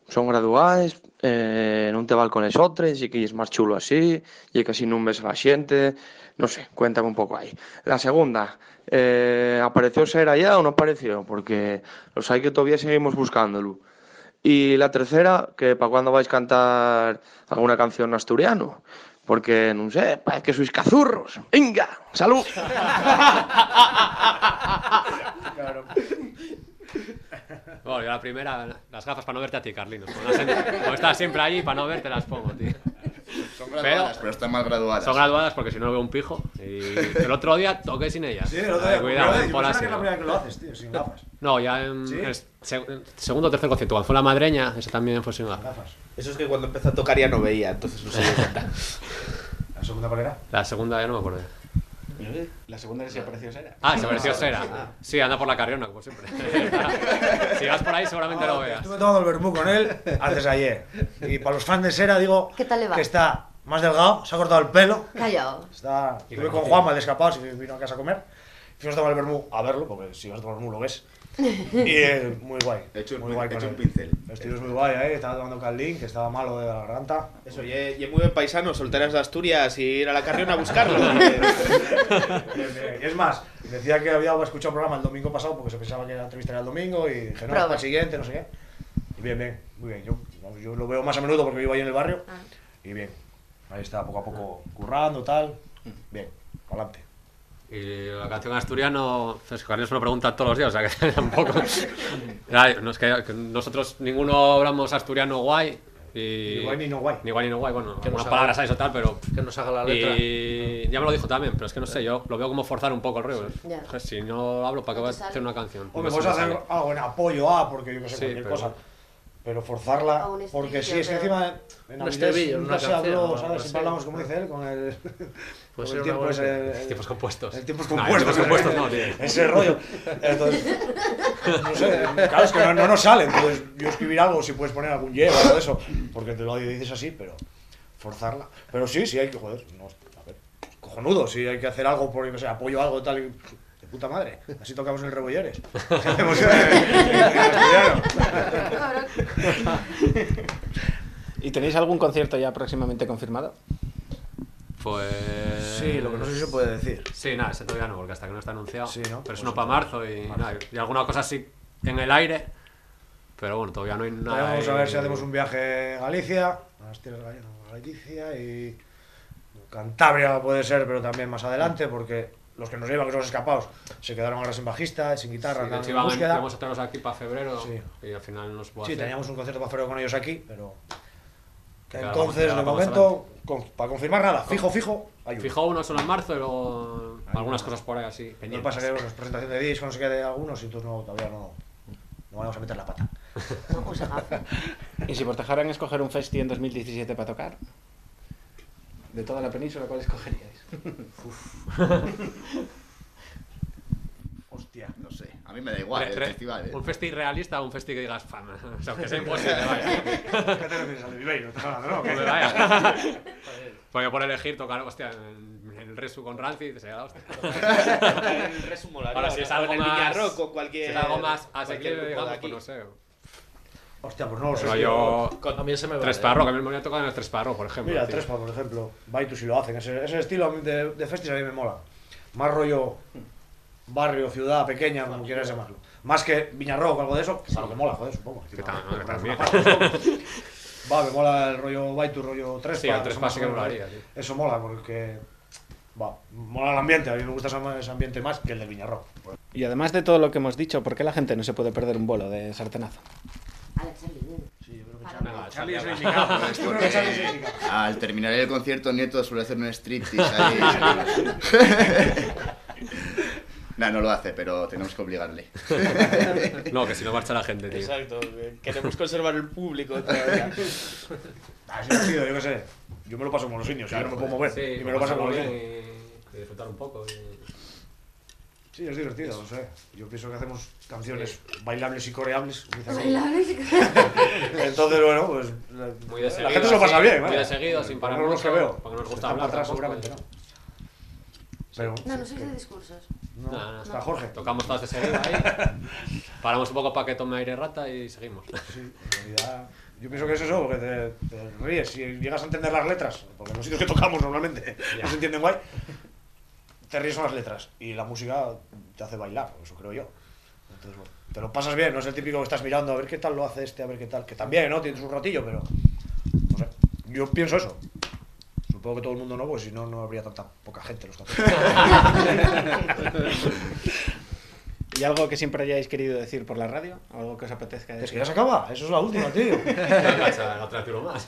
Son graduadas, eh, non te val con les otras, y que es más chulo así, y que así non ves a xente, no sé, cuéntame un poco ahí. La segunda, eh, ¿apareció Sera ya o no apareció? Porque los hay que todavía seguimos buscándolo. Y la tercera, que para cuándo vais a cantar alguna canción asturiano. Porque, non sé, parece que sois cazurros. Venga, salud. Bueno, yo la primera, las gafas para no verte a ti, Carlinos. Como estás siempre allí, para no verte las pongo, tío. Son graduadas, pero, están mal graduadas. Son graduadas porque si no veo un pijo. Y el otro día toqué sin ellas. Sí, el otro Ay, día. Cuidado, Yo que es la primera vez que lo haces, tío, sin gafas. No, ya en ¿Sí? el se- segundo o tercer concierto, cuando fue la madreña, ese también fue sin gafas. Eso es que cuando empezó a tocar ya no veía, entonces no se dio cuenta. ¿La segunda cuál era? La segunda ya no me acuerdo. La segunda que se apareció Sera. Ah, se pareció Sera. Sí, anda por la carriona, como siempre. si vas por ahí, seguramente lo veas. Estuve tomando el vermú con él antes de ayer. Y para los fans de Sera digo ¿Qué tal le va? que está más delgado, se ha cortado el pelo. Callao. Está, estuve con. Juanma, el escapado, si vino a casa a comer. Fuimos a tomar el vermú a verlo, porque si vas a tomar el vermú lo ves. Y eh, muy guay. He hecho un muy guay he hecho un pincel. El tío es muy guay, ¿eh? Estaba tomando caldín, que estaba malo de la garganta. Eso, y y muy buen paisano, solteras de Asturias y ir a la carriona a buscarlo. Y es más, decía que había escuchado el programa el domingo pasado porque se pensaba que la entrevista era el domingo y dije, no, para el siguiente, no sé qué. Y bien, bien, muy bien. Yo, yo lo veo más a menudo porque vivo ahí en el barrio. Ah. Y bien, ahí está poco a poco currando, tal. Bien, adelante. Y la canción asturiano, es que Carlinos me lo pregunta todos los días, o sea que tampoco. No, es que, nosotros ninguno hablamos asturiano guay. Y... Ni guay ni no guay. Ni guay ni no guay, bueno, Que algunas nos palabras hay o tal, pero. Que nos haga la letra. Y ya me lo dijo también, pero es que no sé, yo lo veo como forzar un poco el río. Es que Si no hablo, ¿para qué voy a hacer una canción? O me No puedes sé, hacer algo en apoyo a, porque yo que sé, Sí, cualquier pero- cosa. Pero forzarla, O un porque sí, es que encima en Un estribillo nunca una se canción, habló, o ¿sabes? algo Siempre hablamos, como dice él, con el, con ser el tiempo idea. el- Tiempos compuestos. El tiempos No, compuestos. tiempos compuestos no, tío. Ese rollo. Entonces, no sé, claro, es que no, no nos sale. Entonces, yo escribir algo, si puedes poner algún llevo o eso, porque te lo dices así, pero forzarla. Pero sí, sí hay que, joder, no, a ver, cojonudo, si hay que hacer algo, por, no sé, apoyo algo tal, y- puta madre. Así tocamos en el Rebolleres. ¿Y tenéis algún concierto ya próximamente confirmado? Pues. Sí, lo que no sé si se puede decir. Sí, nada, ese todavía no, porque hasta que no está anunciado. Sí, ¿no? Pero es Pues uno para marzo y, nada, y alguna cosa así en el aire. Pero bueno, todavía no hay nada. Vamos a ver si hacemos un viaje a Galicia, a las tierras gallegas, a Galicia y Cantabria puede ser, pero también más adelante, porque los que nos llevan, que son los escapados, se quedaron ahora sin bajista, sin guitarra, Sí, de hecho, en búsqueda. íbamos a traerlos aquí para febrero Sí. y al final nos Sí, teníamos un concierto para febrero con ellos aquí, pero Que ahora entonces vamos- de vamos momento, con- para confirmar nada, fijo, fijo, hay uno. Fijo uno solo en marzo y luego Hay algunas uno. cosas por ahí así. Lo pendientes. pasa es que bueno, es presentación de disco, no sé qué de algunos, y entonces no, todavía no, no vamos a meter la pata. ¿Y si os dejaran escoger un festi en 2017 para tocar? De toda la península, ¿cuál escogeríais? Hostia. No sé, a mí me da igual Re- el re- festival. eh. Un festi realista o un festi que digas, fan, o sea, que sea imposible, vaya. ¿Qué te refieres al de Viveiro? ¿Estás hablando. Porque por elegir tocar, hostia, en el Resu con Rancid, sería la hostia. El Resu molaría, Ahora, si es algo en el más. Viñarroc o cualquier- Si es algo más cualquier asequible, grupo de digamos, aquí. pues no sé. Hostia, pues no lo sé. Pero tío. yo. A mí ese me vale. Tres Parro, que a mí me voy a tocar en el Tres Parro, por ejemplo. Mira, tío. Trespa, por ejemplo. Baitus si lo hacen. Ese, ese estilo de, de festis a mí me mola. Más rollo barrio, ciudad, pequeña, como quieras llamarlo. Más que Viñarroc o algo de eso, que es algo que mola, joder, supongo. Que tal, no, también. Va, me mola el rollo Baitus, rollo Trespa. Sí, el sí que molaría, tío. Eso mola, porque... Va, mola el ambiente. A mí me gusta ese- ese ambiente más que el del Viñarroc. Y además de todo lo que hemos dicho, ¿por qué la gente no se puede perder un bolo de sartenazo? Sí, yo creo que Nada, Charlie es. Al terminar el concierto, Nieto suele hacer un striptease ahí. nah, no lo hace, pero tenemos que obligarle. No, que si no marcha la gente, tío. Exacto, que queremos conservar el público todavía. Ah, yo qué sé. Yo me lo paso como los indios, yo no me puedo mover. Sí, y me lo paso como los bien indios. y disfrutar un poco. Y... Sí, es divertido, no sé. Yo pienso que hacemos canciones bailables y coreables. Bailables y Entonces, bueno, pues. La, Muy de la seguido, gente se lo pasa bien, muy vaya. de seguido, sin parar mucho, que veo. porque nos gusta Están hablar para atrás, tampoco, seguramente no. Pero. No, no sois de discursos. No, Nada, nada. está Jorge. Tocamos todas de seguido ahí. Paramos un poco para que tome aire rata y seguimos. Sí, en realidad. Yo pienso que es eso, porque te, te ríes. Si llegas a entender las letras, porque en los sitios que tocamos normalmente Ya. no se entienden guay, te ríes con las letras. Y la música te hace bailar, eso creo yo. Entonces, bueno, te lo pasas bien, no es el típico que estás mirando a ver qué tal lo hace este, a ver qué tal. Que también, ¿no? Tienes un ratillo, pero. No sé. Yo pienso eso. Supongo que todo el mundo no, pues si no, no habría tanta poca gente en los. ¿Y algo que siempre hayáis querido decir por la radio? ¿O algo que os apetezca decir? Es que ya se acaba, eso es la última, tío. Otra tiro más.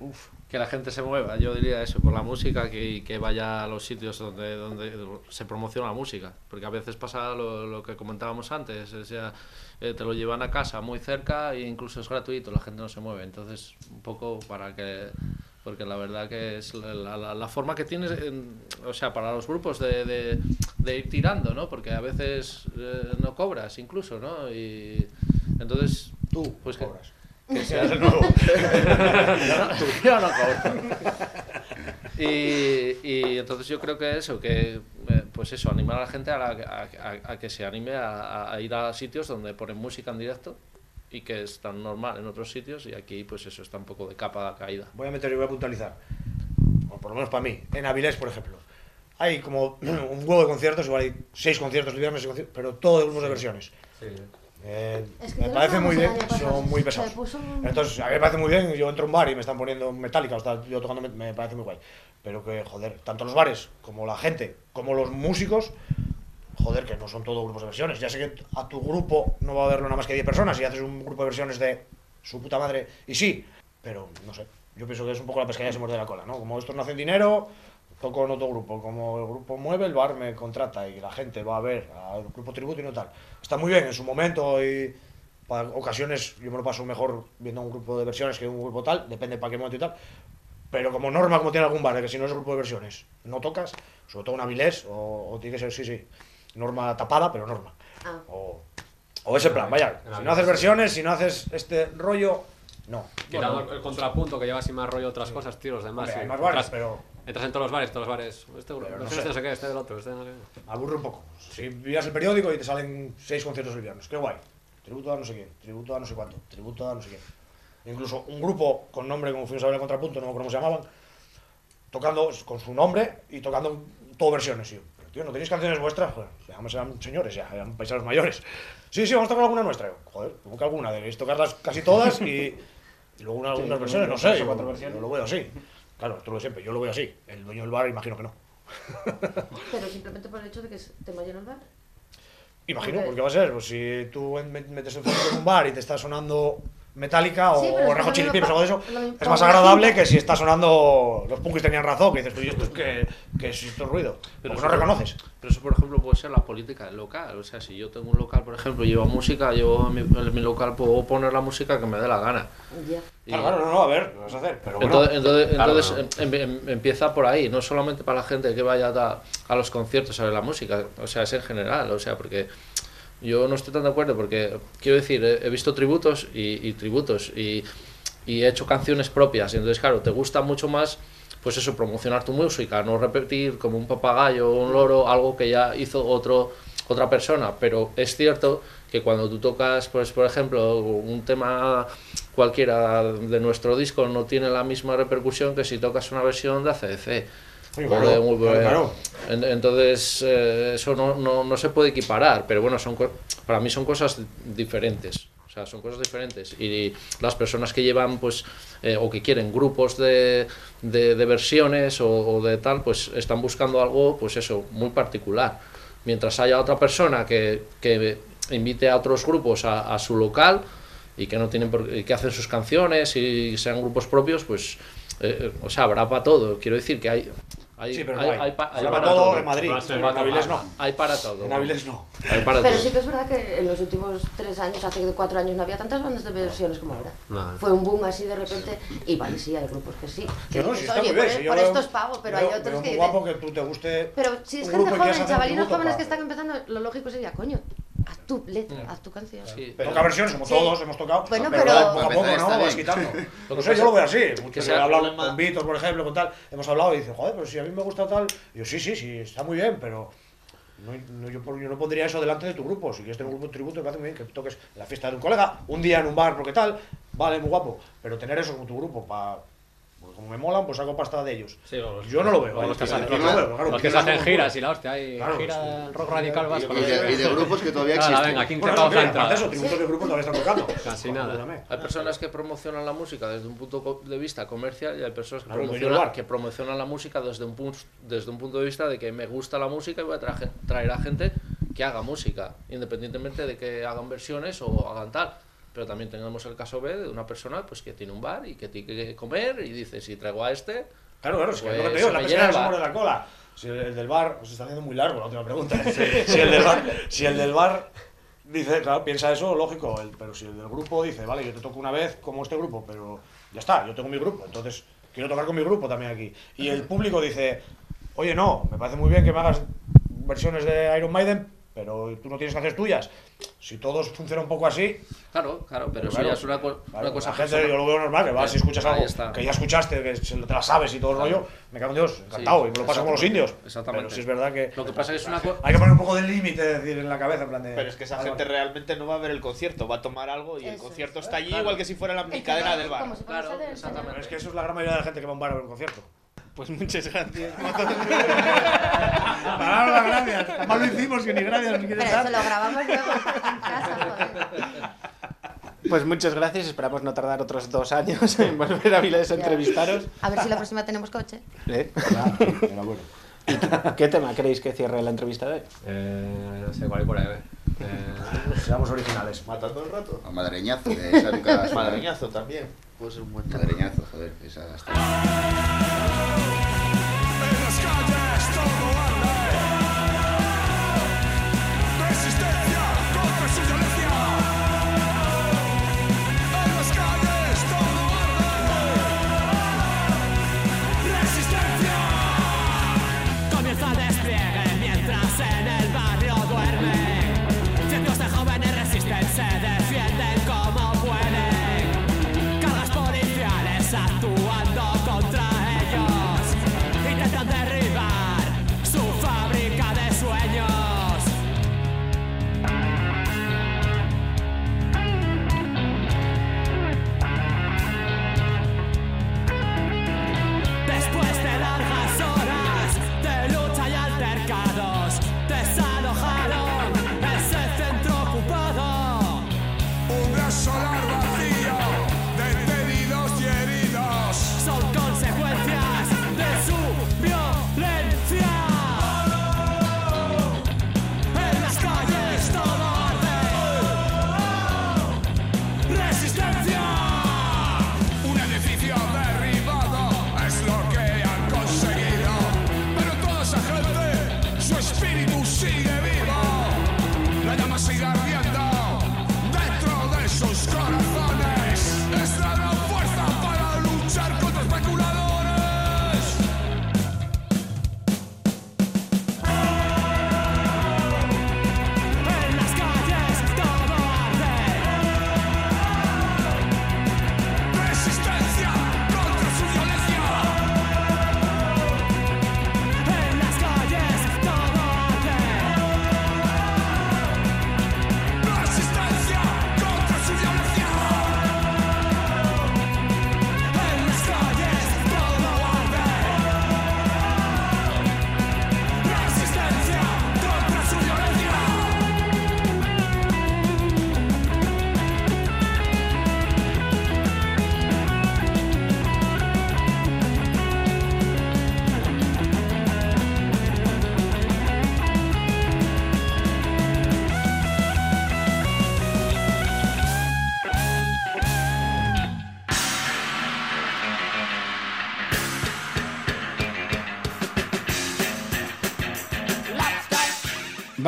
Uf, que la gente se mueva, yo diría eso, por la música, que, que vaya a los sitios donde, donde se promociona la música. Porque a veces pasa lo, lo que comentábamos antes, o sea, eh, te lo llevan a casa muy cerca e incluso es gratuito, la gente no se mueve. Entonces, un poco para que. Porque la verdad que es la, la- la forma que tienes, en- o sea, para los grupos de, de, de ir tirando, ¿no? Porque a veces eh, no cobras incluso, ¿no? Y entonces. Tú, pues cobras. que sea Eres el nuevo. yo no. Y, y entonces yo creo que eso, que eh, pues eso, animar a la gente a, la- a- a- a que se anime a, a ir a sitios donde ponen música en directo y que es tan normal en otros sitios y aquí pues eso está un poco de capa caída. voy a meter y voy a puntualizar. O por lo menos para mí. En Avilés, por ejemplo. Hay como un huevo de conciertos, igual hay seis conciertos el viernes, seis conciertos, pero todo de grupos de versiones. Eh, Es que me parece muy bien, son muy se pesados. un- Entonces, a mí me parece muy bien, yo entro a un bar y me están poniendo Metallica, o está yo tocando, me- parece muy guay. Pero que, joder, tanto los bares como la gente, como los músicos, joder, que no son todos grupos de versiones. Ya sé que a tu grupo no va a haberlo nada más que 10 personas y haces un grupo de versiones de su puta madre, y sí, pero no sé. Yo pienso que es un poco la pescadilla se muerde la cola, ¿no? Como estos no hacen dinero, toco en otro grupo. Como el grupo mueve, el bar me contrata y la gente va a ver al grupo tributo y no tal. Está muy bien en su momento, y... para ocasiones yo me lo paso mejor viendo un grupo de versiones que un grupo tal, depende para qué momento y tal. Pero como norma, como tiene algún bar, de que si no es grupo de versiones, no tocas, sobre todo un Avilés, o, o tiene que ser, sí, sí, norma tapada, pero norma. Ah. O, o ese plan, vaya, si no haces versiones, si no haces este rollo, no. Quitando Bueno, el, el contrapunto que lleva así más rollo otras cosas, tío, los demás. Hombre, sí. hay más bares, Entras- pero- Entras en todos los bares, todos los bares. Este grupo, Pero no este sé. no sé qué, este del otro, este no sé qué. aburre un poco. Si miras el periódico y te salen seis conciertos el viernes, qué guay. Tributo a no sé quién, tributo a no sé cuánto, tributo a no sé quién. Incluso un grupo con nombre, como fuimos a ver el contrapunto, no me acuerdo cómo se llamaban, tocando con su nombre y tocando todo versiones. Y yo, pero tío, ¿no tenéis canciones vuestras? Joder, ya eran señores, ya eran paisanos mayores. Sí, sí, vamos a tocar alguna nuestra. Yo, Joder, como que alguna, debéis tocarlas casi todas y, y luego una- algunas versiones, no sé. yo- versiones. yo lo veo así. Claro, tú lo de siempre, yo lo veo así. El dueño del bar, imagino que no. Pero simplemente por el hecho de que te vayan al bar. Imagino, Porque- va a ser, pues si tú metes el fondo en un bar y te está sonando Metallica o Sí, Chili Peppers o algo de eso, es más agradable que si está sonando los punkis tenían razón, que dices tú, y esto es que, que es esto es ruido, Pero eso- no reconoces. Pero eso, por ejemplo, puede ser la política del local. O sea, si yo tengo un local, por ejemplo, llevo música, yo en mi, en mi local puedo poner la música que me dé la gana. Ya. Y- Claro, claro, no, no, a ver, lo vas a hacer, pero bueno. Entonces, entonces, Claro, entonces em- em- empieza por ahí, no solamente para la gente que vaya a, a los conciertos a ver la música, o sea, es en general, o sea, porque yo no estoy tan de acuerdo, porque quiero decir, he, visto tributos y, y tributos y, he hecho canciones propias, entonces, claro, te gusta mucho más, pues eso, promocionar tu música, no repetir como un papagayo un loro algo que ya hizo otro, otra persona, pero es cierto que cuando tú tocas, pues por ejemplo, un tema cualquiera de nuestro disco no tiene la misma repercusión que si tocas una versión de ACDC. Claro, un- claro, claro. en- Entonces, eh, eso no, no, no se puede equiparar, pero bueno, son para mí son cosas diferentes. O sea, son cosas diferentes. Y las personas que llevan, pues, eh, o que quieren grupos de, de, de versiones o, o de tal, pues están buscando algo, pues eso, muy particular. Mientras haya otra persona que, que invite a otros grupos a, a su local y que no tienen por- y que hacen sus canciones y sean grupos propios, pues, eh, o sea, habrá para todo. Quiero decir que hay. hay Sí, pero hay, pa- para para todo todo. en Madrid, en Avilés no. Hay para todo. En Avilés no. Hay para Pero todo. sí que es verdad que en los últimos tres años, hace cuatro años, no había tantas bandas de versiones como ahora. No. Fue un boom así de repente. Y vale, sí, hay grupos que sí. Que Yo no, dices, si está Oye, bien, por, si yo por veo- esto es pago, pero veo- hay otros veo que muy dicen, guapo que tú te guste Pero si es gente joven, chavalinos jóvenes que están empezando, lo lógico sería, coño, haz tu letra, haz tu canción. Toca versiones, como Sí. todos hemos tocado, Bueno, pero, pero- poco a poco, ¿no? Vas quitando. Lo No sé, yo lo veo así. Muchos he hablado problema- con Víctor, por ejemplo, con tal, hemos hablado y dice, joder, pero si a mí me gusta tal. Y yo, sí, sí, sí, está muy bien, pero no, no- yo, yo no pondría eso delante de tu grupo. Si quieres tener un grupo de tributo, me parece muy bien que toques en la fiesta de un colega, un día en un bar, porque tal, vale, muy guapo. Pero tener eso como tu grupo para. Como me molan, pues saco pasta de ellos. Sí, yo no lo veo. los que se hacen- no claro, giras y la hostia, hay Claro, gira del rock radical vasco. Y de- y de grupos que todavía existen. venga, 15 Bueno, de entrada. eso, tributos de grupos todavía están tocando. Casi nada. Hay personas que promocionan la música desde un punto de vista comercial y hay personas que, Claro, promocionan, que promocionan la música desde un, punto, desde un punto de vista de que me gusta la música y voy a traje- traer a gente que haga música, independientemente de que hagan versiones o hagan tal. Pero también tenemos el caso B de una persona pues, que tiene un bar y que tiene que comer y dice, si traigo a este... Claro, claro, es que lo que pues te digo, se la llena se el bar". muerde la cola. Si el, el del bar, pues está haciendo muy largo la última pregunta. ¿eh? Si, el del bar, si el del bar dice, claro, piensa eso, lógico, el- pero si el del grupo dice, vale, yo te toco una vez como este grupo, pero ya está, yo tengo mi grupo, entonces quiero tocar con mi grupo también aquí. Y el público dice, oye, no, me parece muy bien que me hagas versiones de Iron Maiden, pero tú no tienes canciones tuyas. Si todos funcionan un poco así, Claro, claro, pero eso claro, ya es una, co- claro, una cosa la gente, personal. yo lo veo normal, que vas si escuchas algo está. que ya escuchaste, que se- te la sabes y todo el Claro. rollo, me cago en Dios, encantado, y me lo paso como los indios. Exactamente. Pero sí es verdad que... Lo que pasa es que es una Hay que poner un poco de límite, decir, en la cabeza, en plan de... Pero es que esa gente realmente no va a ver el concierto, va a tomar algo y el Eso concierto es. está allí Claro. igual que si fuera la que cadena del bar. si del exactamente. Pero es que eso es la gran mayoría de la gente que va a un bar a ver un concierto. Pues muchas gracias. Palabras, gracias. Además lo hicimos, que ni gracias nos Pero eso lo grabamos luego en casa, joder. Pues muchas gracias, esperamos no tardar otros dos años en volver a Avilés a entrevistaros. A ver si la próxima tenemos coche. ¿Eh? Enhorabuena. ¿Y qué- ¿Qué tema queréis que cierre la entrevista de hoy? Eh, no sé cuál por ahí. Eh, Seamos originales. Matando el rato. A madreñazo, de esa nunca. Madreñazo también. Puede ser un buen tema. Madreñazo, joder, esa está.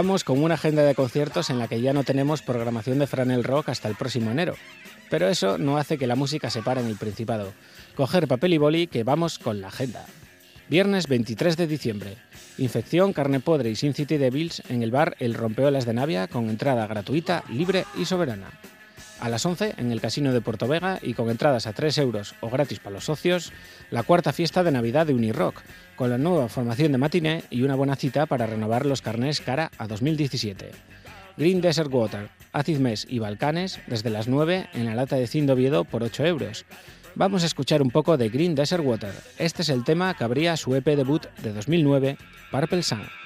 Con una agenda de conciertos en la que ya no tenemos programación de Franel Rock hasta el próximo enero. Pero eso no hace que la música se pare en el Principado. Coger papel y boli que vamos con la agenda. Viernes 23 de diciembre. Infección, carne podre y Sin City Devils en el bar El Rompeolas de Navia con entrada gratuita, libre y soberana. A las 11 en el Casino de Puerto Vega y con entradas a 3 euros o gratis para los socios, la cuarta fiesta de Navidad de Unirock, con la nueva formación de matiné y una buena cita para renovar los carnés cara a 2017. Green Desert Water, Acid Mess y Balcanes desde las 9 en la lata de Cindo Oviedo por 8 euros. Vamos a escuchar un poco de Green Desert Water. Este es el tema que abría su EP debut de 2009, Purple Sun.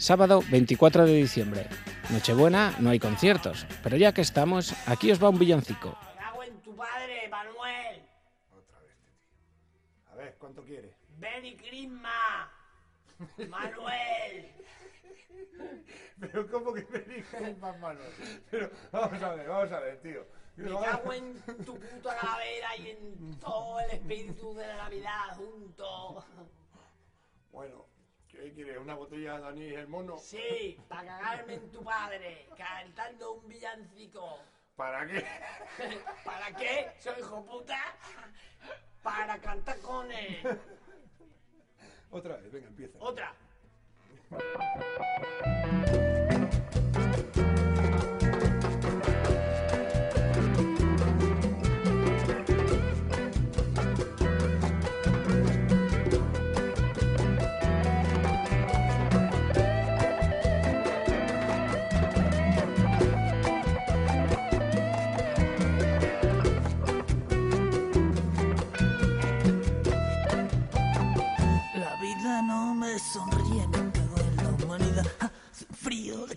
Sábado 24 de diciembre. Nochebuena, no hay conciertos, pero ya que estamos, aquí os va un villancico. Cago en tu padre, Manuel. A ver, ¿cuánto quiere? Benny Crisma. Manuel. Pero ¿cómo que me dices más Manuel? Pero vamos a ver, vamos a ver, tío. Me cago en tu puta calavera y en todo el espíritu de la Navidad junto. Bueno, ¿qué quieres? ¿Una botella de anís el mono? Sí, para cagarme en tu padre, cantando un villancico. ¿Para qué? ¿Para qué? Soy hijo puta. Para cantar con él. Otra vez, venga, empieza. Otra. Me cago en la humanidad. Hace frío de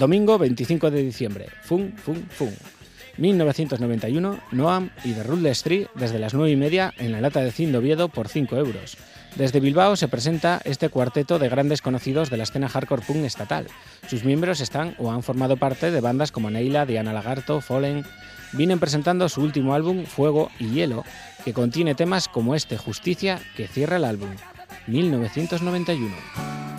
Domingo 25 de diciembre. Fun, fun, fun. 1991, Noam y The Ruthless Tree desde las 9 y media en la lata de Cindo Oviedo por 5 euros. Desde Bilbao se presenta este cuarteto de grandes conocidos de la escena hardcore punk estatal. Sus miembros están o han formado parte de bandas como Neila, Diana Lagarto, Fallen. Vienen presentando su último álbum, Fuego y Hielo, que contiene temas como este, Justicia, que cierra el álbum. 1991.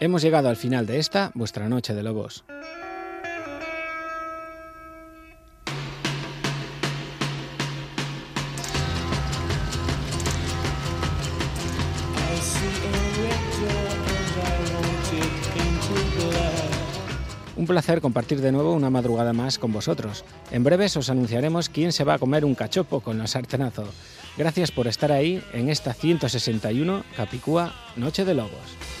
Hemos llegado al final de esta, vuestra noche de lobos. Un placer compartir de nuevo una madrugada más con vosotros. En breves os anunciaremos quién se va a comer un cachopo con los sartenazo. Gracias por estar ahí en esta 161 Capicúa Noche de Lobos.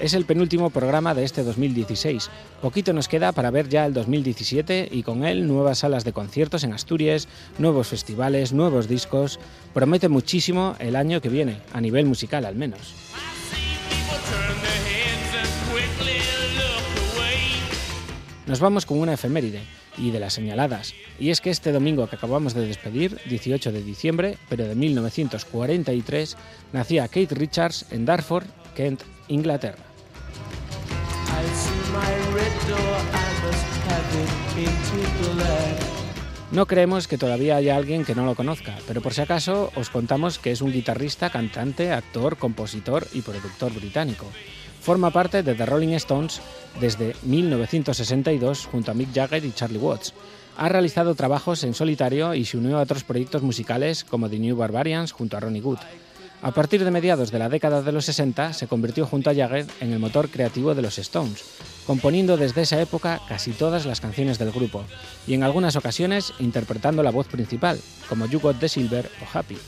Es el penúltimo programa de este 2016. Poquito nos queda para ver ya el 2017 y con él nuevas salas de conciertos en Asturias, nuevos festivales, nuevos discos. Promete muchísimo el año que viene, a nivel musical al menos. Nos vamos con una efeméride y de las señaladas. Y es que este domingo que acabamos de despedir, 18 de diciembre, pero de 1943, nacía Kate Richards en Dartford, Kent, Inglaterra. No creemos que todavía haya alguien que no lo conozca, pero por si acaso os contamos que es un guitarrista, cantante, actor, compositor y productor británico. Forma parte de The Rolling Stones desde 1962 junto a Mick Jagger y Charlie Watts. Ha realizado trabajos en solitario y se unió a otros proyectos musicales como The New Barbarians junto a Ronnie Wood. A partir de mediados de la década de los 60 se convirtió junto a Jagger en el motor creativo de los Stones, componiendo desde esa época casi todas las canciones del grupo y en algunas ocasiones interpretando la voz principal, como You Got the Silver o Happy.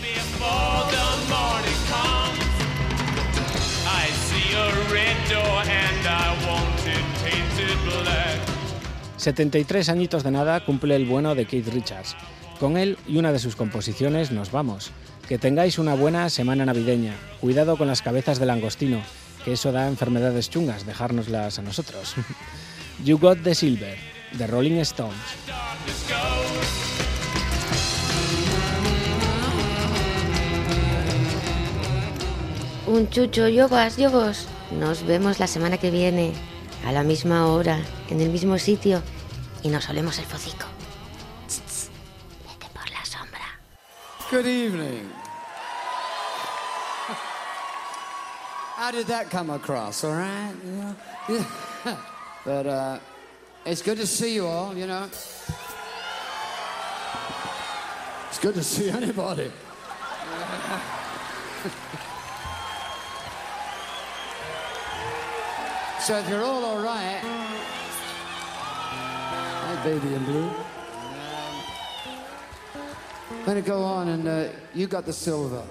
Before the morning comes, I see a red door and I want it painted black. 73 añitos de nada cumple el bueno de Keith Richards. Con él y una de sus composiciones nos vamos. Que tengáis una buena semana navideña. Cuidado con las cabezas de langostino, que eso da enfermedades chungas, dejárnoslas a nosotros. you Got the Silver, de Rolling Stones. Un chucho, yobas, yobos. Nos vemos la semana que viene, a la misma hora, en el mismo sitio, y nos olemos el focico. Good evening. How did that come across, all right? Yeah. But uh, it's good to see you all, you know. It's good to see anybody. so if you're all all right, baby in blue. I'm gonna go on, and uh, you got the silver.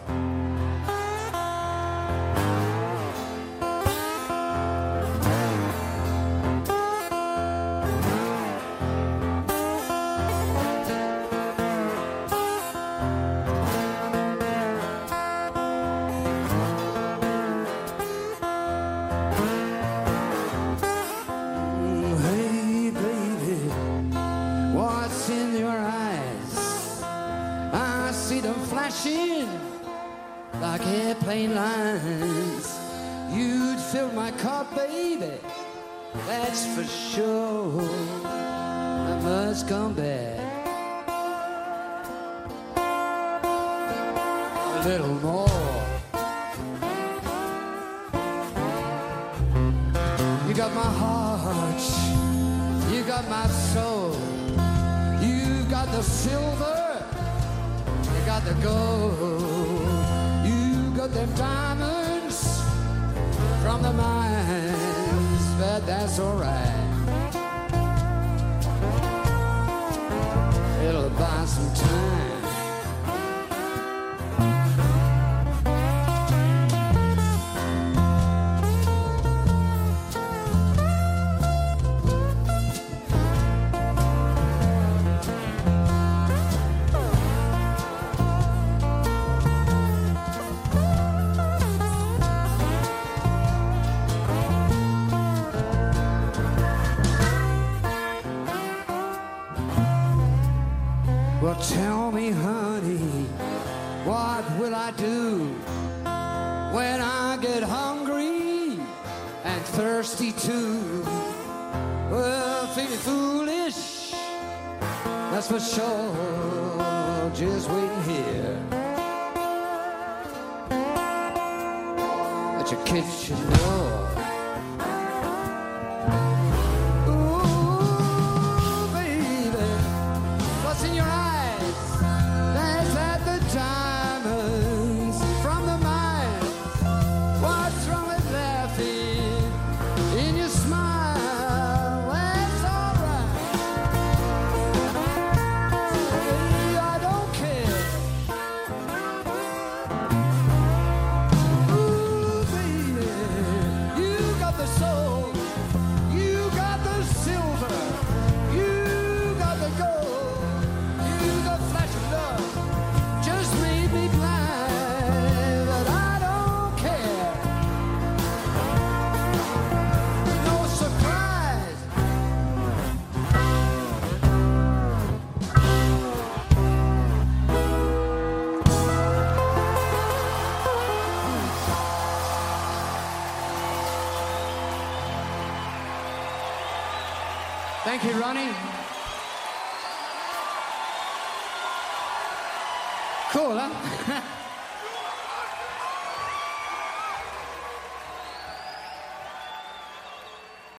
Pirani.